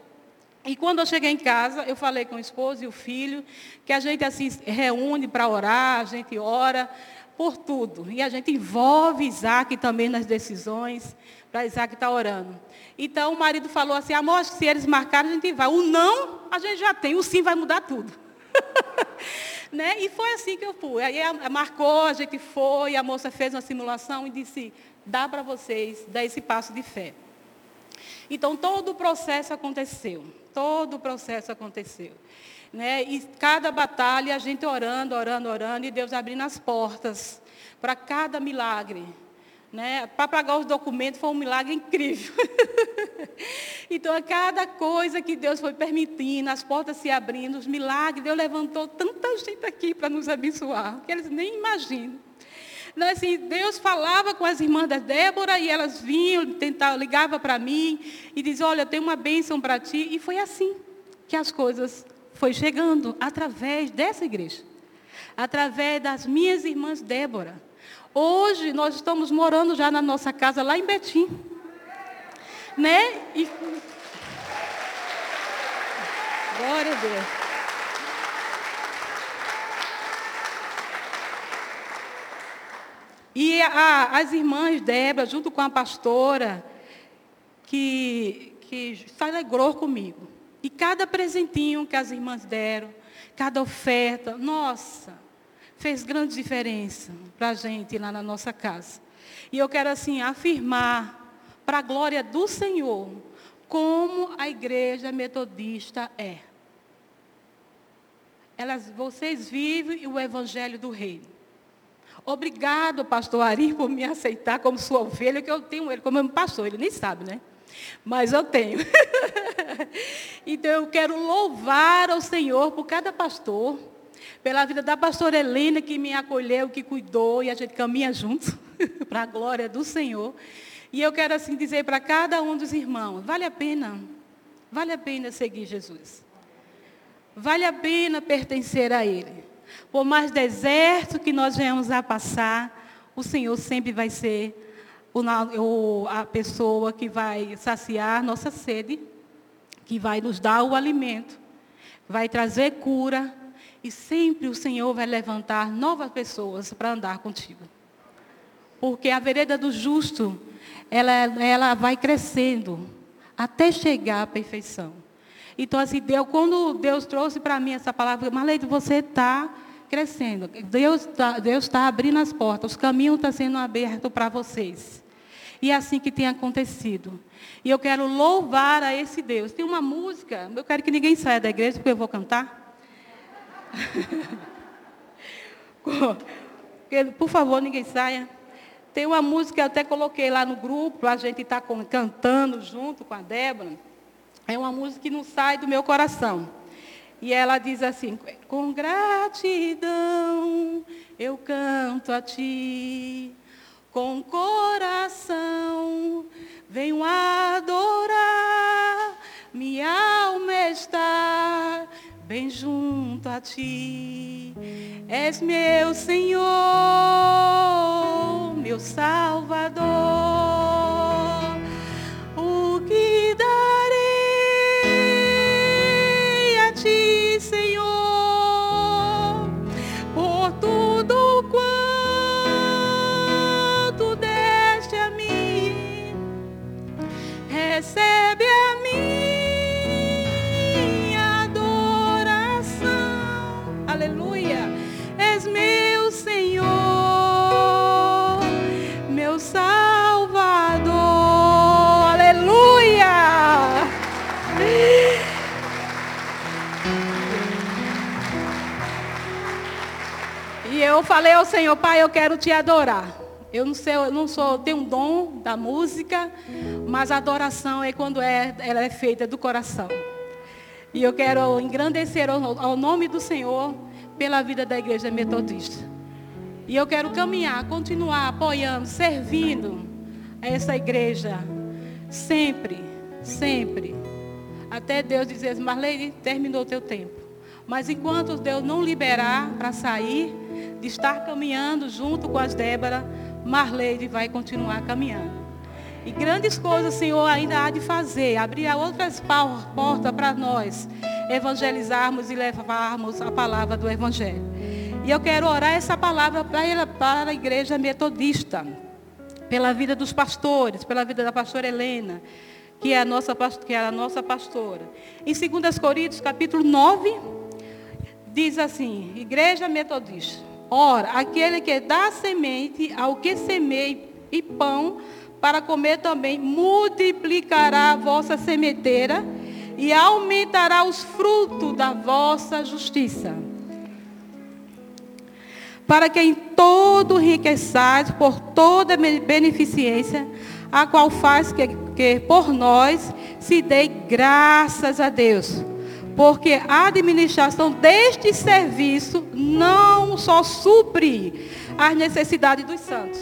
E quando eu cheguei em casa, eu falei com o esposo e o filho, que a gente assim reúne para orar, a gente ora por tudo. E a gente envolve Isaac também nas decisões, para Isaac estar tá orando. Então o marido falou assim, amor, se eles marcarem, a gente vai. O não, a gente já tem, o sim vai mudar tudo. Né? E foi assim que eu fui. Aí marcou, a gente foi, a moça fez uma simulação e disse, dá para vocês dar esse passo de fé. Então todo o processo aconteceu. Todo o processo aconteceu. Né? E cada batalha, a gente orando, orando, orando, e Deus abrindo as portas para cada milagre. Né? Para pagar os documentos foi um milagre incrível. então, a cada coisa que Deus foi permitindo, as portas se abrindo, os milagres, Deus levantou tanta gente aqui para nos abençoar, que eles nem imaginam. Não, assim, Deus falava com as irmãs da Débora e elas vinham, tentavam, ligavam para mim e diziam, olha, eu tenho uma bênção para ti. E foi assim que as coisas foi chegando, através dessa igreja. Através das minhas irmãs Débora. Hoje nós estamos morando já na nossa casa lá em Betim. Né? E... Glória a Deus. E a, as irmãs Débora, junto com a pastora, que, que se alegrou comigo. E cada presentinho que as irmãs deram, cada oferta, nossa, fez grande diferença para a gente lá na nossa casa. E eu quero assim afirmar, para a glória do Senhor, como a igreja metodista é. Elas, vocês vivem o evangelho do reino. Obrigado, pastor Ari, por me aceitar como sua ovelha, que eu tenho ele como meu pastor, ele nem sabe, né? Mas eu tenho. então eu quero louvar ao Senhor por cada pastor, pela vida da pastora Helena que me acolheu, que cuidou e a gente caminha junto para a glória do Senhor. E eu quero assim dizer para cada um dos irmãos, vale a pena, vale a pena seguir Jesus. Vale a pena pertencer a Ele. Por mais deserto que nós venhamos a passar, o Senhor sempre vai ser o, a pessoa que vai saciar nossa sede, que vai nos dar o alimento, vai trazer cura, e sempre o Senhor vai levantar novas pessoas para andar contigo. Porque a vereda do justo, ela, ela vai crescendo até chegar à perfeição. Então, assim, Deus, quando Deus trouxe para mim essa palavra, Marleide, você está crescendo. Deus está Deus tá abrindo as portas, os caminhos estão sendo abertos para vocês. E é assim que tem acontecido. E eu quero louvar a esse Deus. Tem uma música, eu quero que ninguém saia da igreja, porque eu vou cantar. Por favor, ninguém saia. Tem uma música que eu até coloquei lá no grupo, a gente está cantando junto com a Débora. É uma música que não sai do meu coração. E ela diz assim: Com gratidão eu canto a ti com coração venho adorar, minha alma está bem junto a ti. És meu Senhor, ao Senhor, Pai, eu quero te adorar. Eu não sei, eu não sou, tenho um dom da música, mas a adoração é quando é, ela é feita do coração. E eu quero engrandecer ao, ao nome do Senhor pela vida da igreja metodista. E eu quero caminhar, continuar apoiando, servindo a essa igreja sempre, sempre. Até Deus dizer, Marlene, terminou o teu tempo. Mas enquanto Deus não liberar para sair, de estar caminhando junto com as Débora, Marleide vai continuar caminhando. E grandes coisas o Senhor ainda há de fazer, abrir outras portas para nós evangelizarmos e levarmos a palavra do Evangelho. E eu quero orar essa palavra para, a igreja metodista, pela vida dos pastores, pela vida da pastora Helena, que é a nossa, que é a nossa pastora. Em 2 Coríntios, capítulo 9, diz assim, igreja metodista. Ora, aquele que dá semente ao que semeia e pão para comer também, multiplicará a vossa sementeira e aumentará os frutos da vossa justiça. Para que em todo enriqueçais por toda beneficência, a qual faz que, que por nós se dê graças a Deus porque a administração deste serviço não só supre as necessidades dos santos.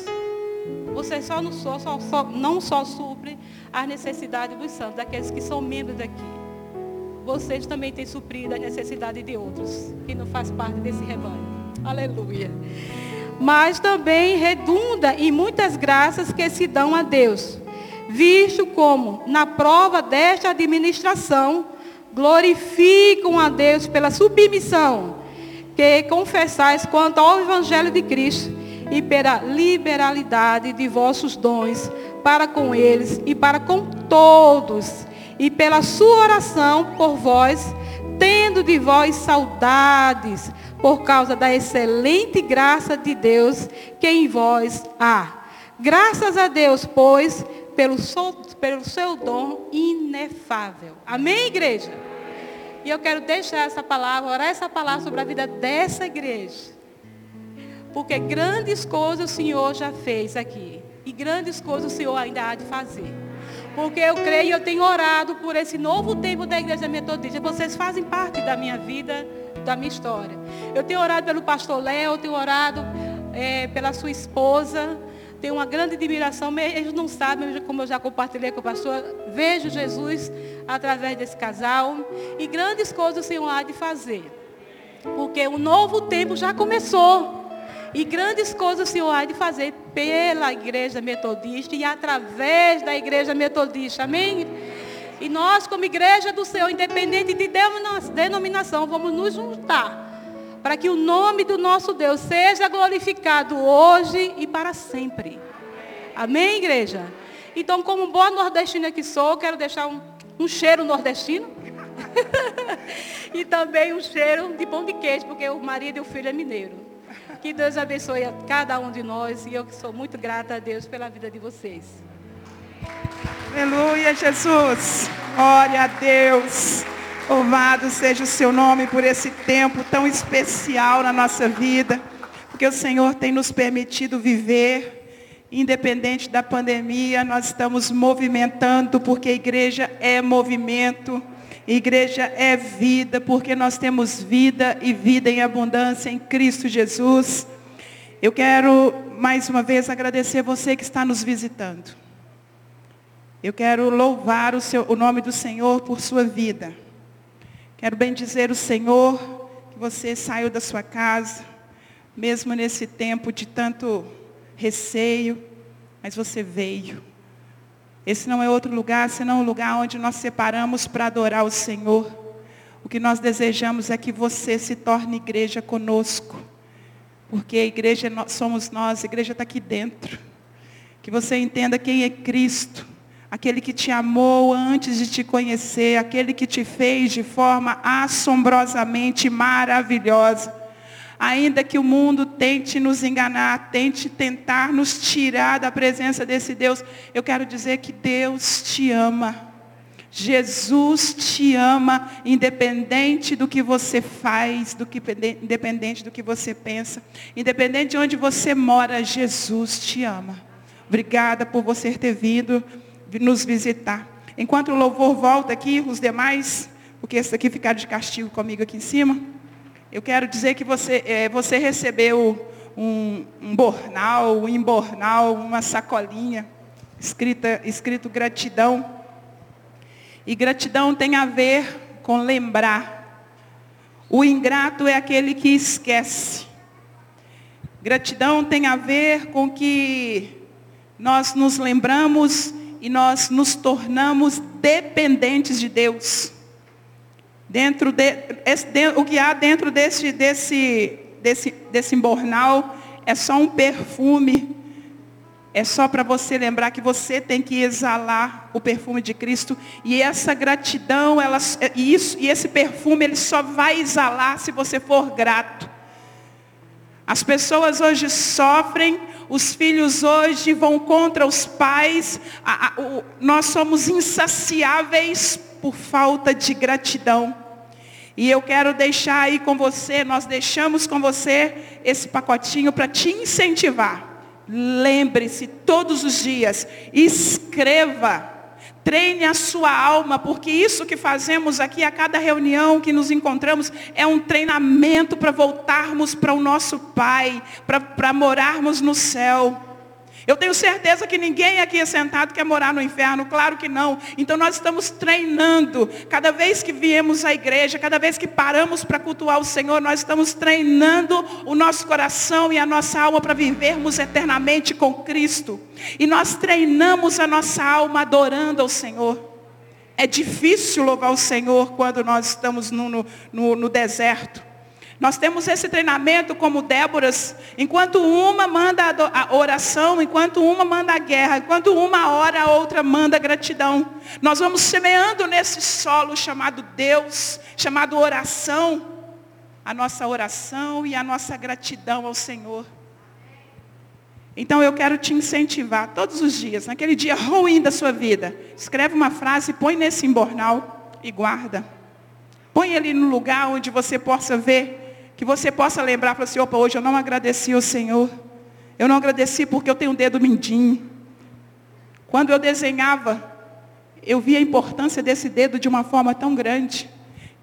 Você só não só, só, só, não só supre as necessidades dos santos, daqueles que são membros daqui. Vocês também têm suprido a necessidade de outros, que não faz parte desse rebanho. Aleluia. Mas também redunda em muitas graças que se dão a Deus, visto como, na prova desta administração, glorificam a Deus pela submissão que confessais quanto ao Evangelho de Cristo e pela liberalidade de vossos dons para com eles e para com todos, e pela sua oração por vós, tendo de vós saudades, por causa da excelente graça de Deus que em vós há. Graças a Deus, pois, pelo seu, pelo seu dom inefável. Amém, igreja? E eu quero deixar essa palavra, orar essa palavra sobre a vida dessa igreja. Porque grandes coisas o Senhor já fez aqui. E grandes coisas o Senhor ainda há de fazer. Porque eu creio e eu tenho orado por esse novo tempo da igreja metodista. Vocês fazem parte da minha vida, da minha história. Eu tenho orado pelo pastor Léo, eu tenho orado é, pela sua esposa. Tenho uma grande admiração, eles não sabem, como eu já compartilhei com o pastor, vejo Jesus através desse casal. E grandes coisas o Senhor há de fazer. Porque o novo tempo já começou. E grandes coisas o Senhor há de fazer pela igreja metodista e através da igreja metodista. Amém? E nós, como igreja do Senhor, independente de denominação, vamos nos juntar para que o nome do nosso Deus seja glorificado hoje e para sempre. Amém, igreja? Então, como boa nordestina que sou, quero deixar um, um cheiro nordestino. e também um cheiro de pão de queijo, porque o marido e o filho é mineiro. Que Deus abençoe a cada um de nós e eu que sou muito grata a Deus pela vida de vocês. Aleluia, Jesus. Glória a Deus. Louvado seja o seu nome por esse tempo tão especial na nossa vida, porque o Senhor tem nos permitido viver, independente da pandemia, nós estamos movimentando, porque a igreja é movimento, igreja é vida, porque nós temos vida e vida em abundância em Cristo Jesus. Eu quero mais uma vez agradecer você que está nos visitando. Eu quero louvar o, seu, o nome do Senhor por sua vida. Quero bem dizer o Senhor que você saiu da sua casa, mesmo nesse tempo de tanto receio, mas você veio. Esse não é outro lugar, senão um lugar onde nós separamos para adorar o Senhor. O que nós desejamos é que você se torne igreja conosco. Porque a igreja somos nós, a igreja está aqui dentro. Que você entenda quem é Cristo aquele que te amou antes de te conhecer, aquele que te fez de forma assombrosamente maravilhosa. Ainda que o mundo tente nos enganar, tente tentar nos tirar da presença desse Deus, eu quero dizer que Deus te ama. Jesus te ama, independente do que você faz, do que, independente do que você pensa, independente de onde você mora, Jesus te ama. Obrigada por você ter vindo nos visitar. Enquanto o louvor volta aqui, os demais, porque esse aqui ficaram de castigo comigo aqui em cima, eu quero dizer que você, é, você recebeu um, um bornal, um embornal, uma sacolinha, escrita, escrito gratidão. E gratidão tem a ver com lembrar. O ingrato é aquele que esquece. Gratidão tem a ver com que nós nos lembramos e nós nos tornamos dependentes de Deus. Dentro de, o que há dentro desse, desse, desse, desse embornal é só um perfume. É só para você lembrar que você tem que exalar o perfume de Cristo. E essa gratidão, ela, e, isso, e esse perfume, ele só vai exalar se você for grato. As pessoas hoje sofrem, os filhos hoje vão contra os pais, a, a, o, nós somos insaciáveis por falta de gratidão. E eu quero deixar aí com você, nós deixamos com você esse pacotinho para te incentivar. Lembre-se todos os dias, escreva Treine a sua alma, porque isso que fazemos aqui a cada reunião que nos encontramos é um treinamento para voltarmos para o nosso Pai, para morarmos no céu. Eu tenho certeza que ninguém aqui é sentado quer morar no inferno, claro que não. Então nós estamos treinando. Cada vez que viemos à igreja, cada vez que paramos para cultuar o Senhor, nós estamos treinando o nosso coração e a nossa alma para vivermos eternamente com Cristo. E nós treinamos a nossa alma adorando ao Senhor. É difícil louvar o Senhor quando nós estamos no, no, no deserto. Nós temos esse treinamento como Déboras, enquanto uma manda a oração, enquanto uma manda a guerra, enquanto uma ora, a outra manda a gratidão. Nós vamos semeando nesse solo chamado Deus, chamado oração, a nossa oração e a nossa gratidão ao Senhor. Então eu quero te incentivar todos os dias, naquele dia ruim da sua vida, escreve uma frase, põe nesse embornal e guarda. Põe ele no lugar onde você possa ver que você possa lembrar para assim, opa, hoje eu não agradeci ao Senhor. Eu não agradeci porque eu tenho um dedo mindinho. Quando eu desenhava, eu vi a importância desse dedo de uma forma tão grande.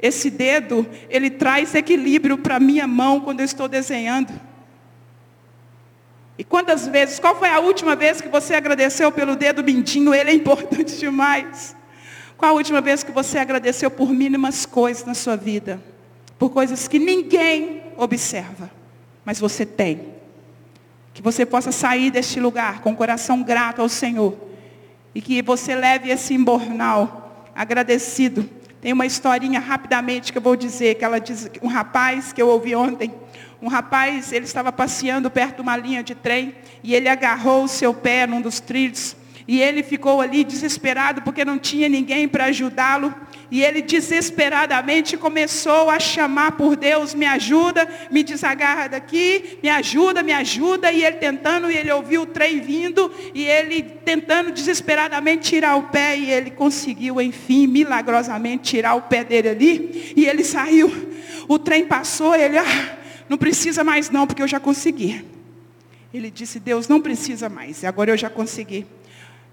Esse dedo, ele traz equilíbrio para a minha mão quando eu estou desenhando. E quantas vezes, qual foi a última vez que você agradeceu pelo dedo mindinho? Ele é importante demais. Qual a última vez que você agradeceu por mínimas coisas na sua vida? Por coisas que ninguém observa, mas você tem. Que você possa sair deste lugar com o coração grato ao Senhor. E que você leve esse embornal agradecido. Tem uma historinha rapidamente que eu vou dizer, que ela diz, um rapaz que eu ouvi ontem, um rapaz, ele estava passeando perto de uma linha de trem e ele agarrou o seu pé num dos trilhos e ele ficou ali desesperado porque não tinha ninguém para ajudá-lo. E ele desesperadamente começou a chamar por Deus, me ajuda, me desagarra daqui, me ajuda, me ajuda. E ele tentando, e ele ouviu o trem vindo, e ele tentando desesperadamente tirar o pé, e ele conseguiu, enfim, milagrosamente tirar o pé dele ali, e ele saiu. O trem passou, ele, ah, não precisa mais não, porque eu já consegui. Ele disse, Deus, não precisa mais, agora eu já consegui.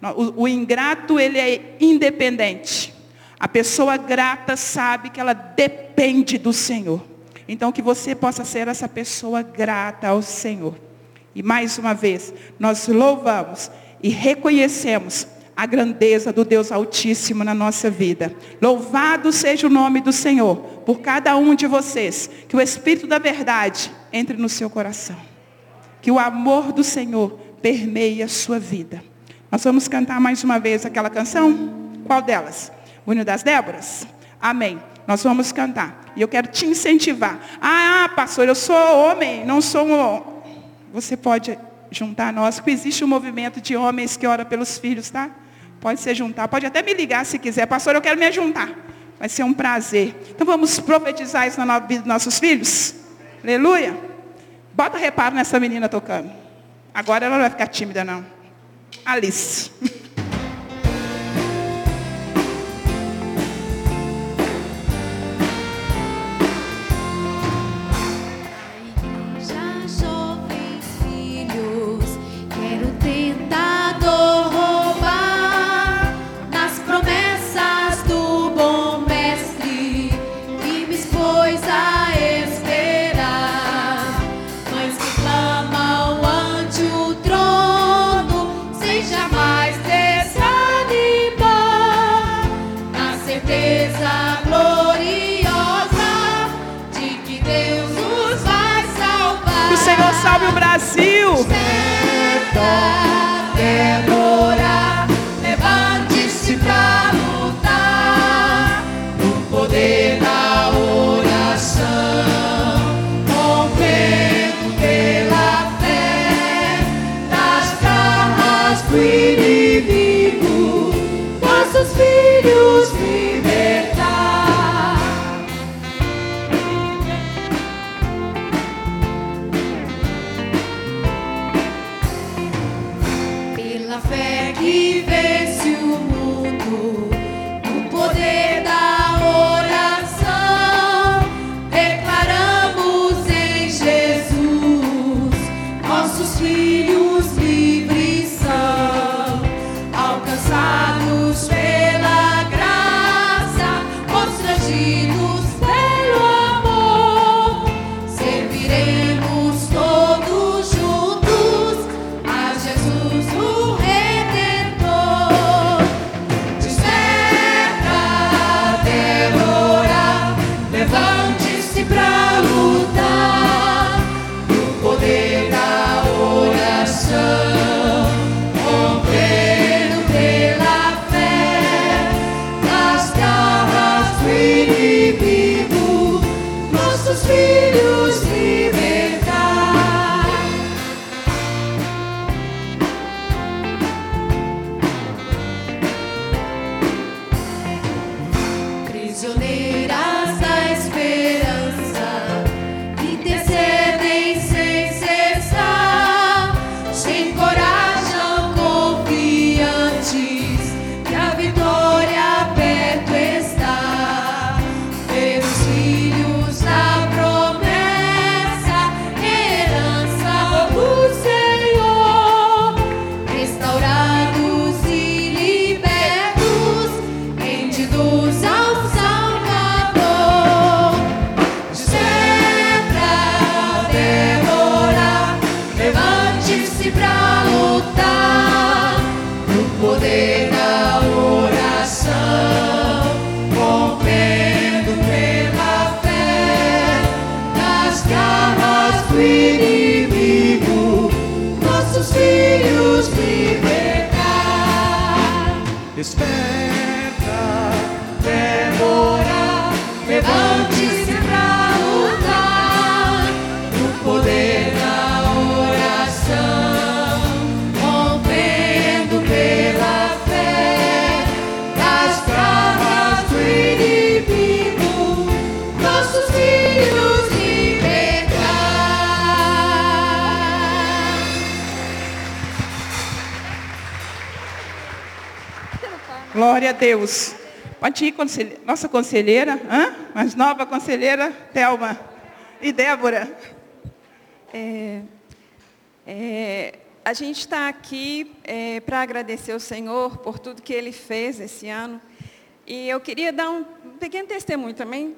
O, o ingrato, ele é independente. A pessoa grata sabe que ela depende do Senhor. Então que você possa ser essa pessoa grata ao Senhor. E mais uma vez, nós louvamos e reconhecemos a grandeza do Deus Altíssimo na nossa vida. Louvado seja o nome do Senhor por cada um de vocês. Que o Espírito da verdade entre no seu coração. Que o amor do Senhor permeie a sua vida. Nós vamos cantar mais uma vez aquela canção? Qual delas? O hino das Déboras? Amém. Nós vamos cantar. E eu quero te incentivar. Ah, pastor, eu sou homem, não sou. Você pode juntar nós, porque existe um movimento de homens que ora pelos filhos, tá? Pode se juntar, pode até me ligar se quiser. Pastor, eu quero me juntar. Vai ser um prazer. Então vamos profetizar isso na vida dos nossos filhos? Aleluia. Bota reparo nessa menina tocando. Agora ela não vai ficar tímida, não. Alice. Deus. Pode ir, nossa conselheira, hã? mais nova conselheira, Thelma e Débora. É, é, a gente está aqui para agradecer ao Senhor por tudo que Ele fez esse ano. E eu queria dar um pequeno testemunho também,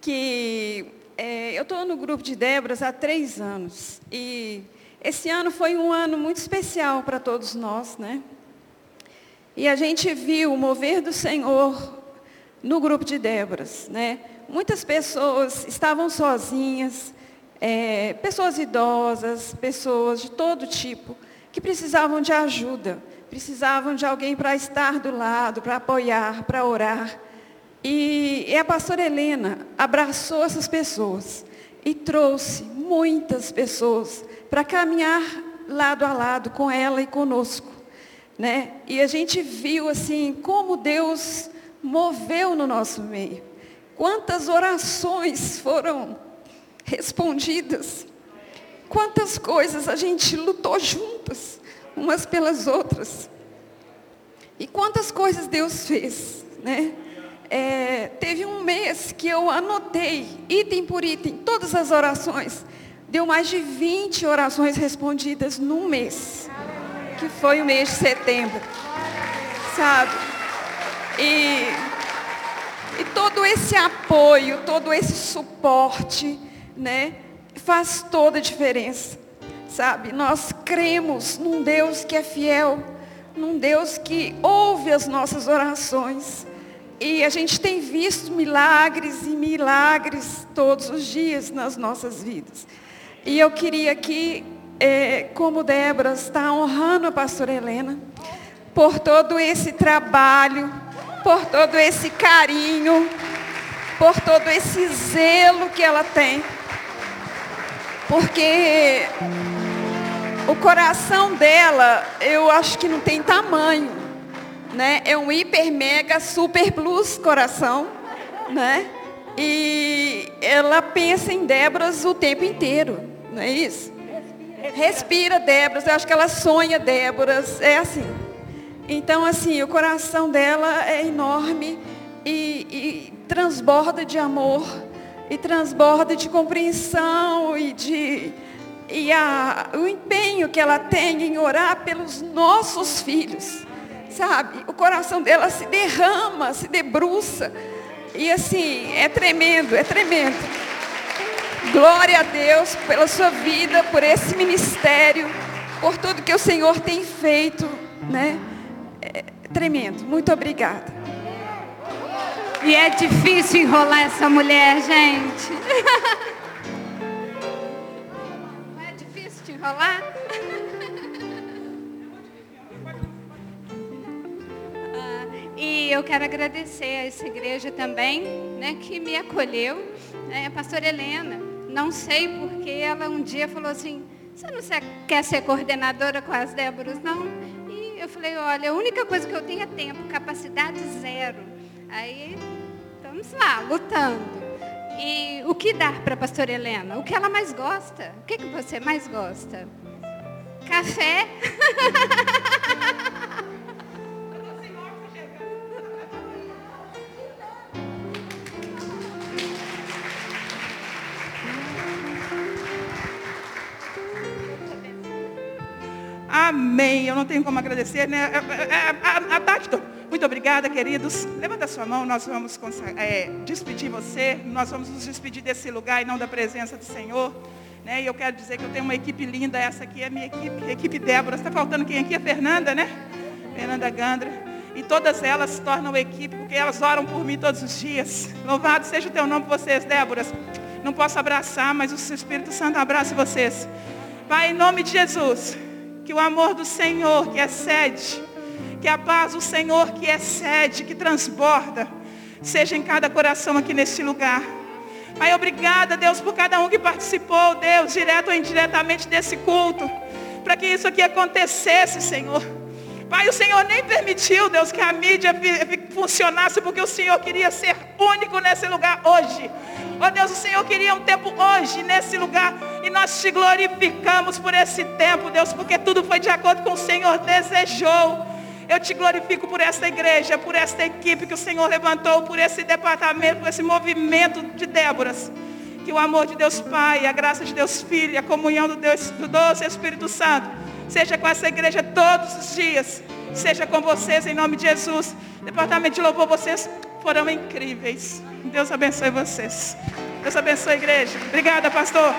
que é, eu estou no grupo de Débora há três anos. E esse ano foi um ano muito especial para todos nós, né? E a gente viu o mover do Senhor no grupo de Déboras. Né? Muitas pessoas estavam sozinhas, é, pessoas idosas, pessoas de todo tipo, que precisavam de ajuda, precisavam de alguém para estar do lado, para apoiar, para orar. E, e a pastora Helena abraçou essas pessoas e trouxe muitas pessoas para caminhar lado a lado com ela e conosco. Né? E a gente viu assim como Deus moveu no nosso meio. Quantas orações foram respondidas. Quantas coisas a gente lutou juntas, umas pelas outras. E quantas coisas Deus fez, né? É, teve um mês que eu anotei, item por item, todas as orações. Deu mais de 20 orações respondidas num mês que foi o mês de setembro, sabe? E, e todo esse apoio, todo esse suporte, né, faz toda a diferença, sabe? Nós cremos num Deus que é fiel, num Deus que ouve as nossas orações. E a gente tem visto milagres e milagres todos os dias nas nossas vidas. E eu queria aqui é, como Débora está honrando a pastora Helena por todo esse trabalho, por todo esse carinho, por todo esse zelo que ela tem. Porque o coração dela, eu acho que não tem tamanho, né? É um hiper mega super plus coração, né? E ela pensa em Déboras o tempo inteiro, não é isso? Respira Déboras, eu acho que ela sonha Déboras, é assim. Então, assim, o coração dela é enorme e, e transborda de amor, e transborda de compreensão e de e a, o empenho que ela tem em orar pelos nossos filhos, sabe? O coração dela se derrama, se debruça. E assim, é tremendo, é tremendo. Glória a Deus pela sua vida, por esse ministério, por tudo que o Senhor tem feito, né? É tremendo. Muito obrigada. E é difícil enrolar essa mulher, gente. Não é difícil te enrolar? Ah, E eu quero agradecer a essa igreja também, né, que me acolheu, né, a pastora Helena. Não sei porque ela um dia falou assim, você não se- quer ser coordenadora com as Déboras, não? E eu falei, olha, a única coisa que eu tenho é tempo, capacidade zero. Aí, estamos lá, lutando. E o que dar para a pastora Helena? O que ela mais gosta? O que, que você mais gosta? Café? não tenho como agradecer, né? É, é, A, a toda. Muito obrigada, queridos. Levanta sua mão, nós vamos é, despedir você. Nós vamos nos despedir desse lugar e não da presença do Senhor. Né? E eu quero dizer que eu tenho uma equipe linda. Essa aqui é a minha equipe, a equipe Débora. Está faltando quem aqui? A Fernanda, né? Fernanda Gandra. E todas elas se tornam equipe, porque elas oram por mim todos os dias. Louvado seja o teu nome por vocês, Déboras. Não posso abraçar, mas o Espírito Santo abraça vocês. Pai, em nome de Jesus, que o amor do Senhor, que excede, Que a paz do Senhor que excede, que transborda, seja em cada coração aqui nesse lugar. Pai, obrigada, Deus, por cada um que participou, Deus, direto ou indiretamente desse culto. Para que isso aqui acontecesse, Senhor. Pai, o Senhor nem permitiu, Deus, que a mídia funcionasse, porque o Senhor queria ser único nesse lugar hoje. Oh Deus, o Senhor queria um tempo hoje nesse lugar. E nós te glorificamos por esse tempo, Deus, porque tudo foi de acordo com o Senhor desejou. Eu te glorifico por esta igreja, por esta equipe que o Senhor levantou, por esse departamento, por esse movimento de Déboras. Que o amor de Deus Pai, a graça de Deus Filho, a comunhão do, Deus, do doce Espírito Santo, seja com essa igreja todos os dias. Seja com vocês em nome de Jesus. Departamento de louvor, vocês foram incríveis. Deus abençoe vocês. Deus abençoe a igreja. Obrigada, pastor.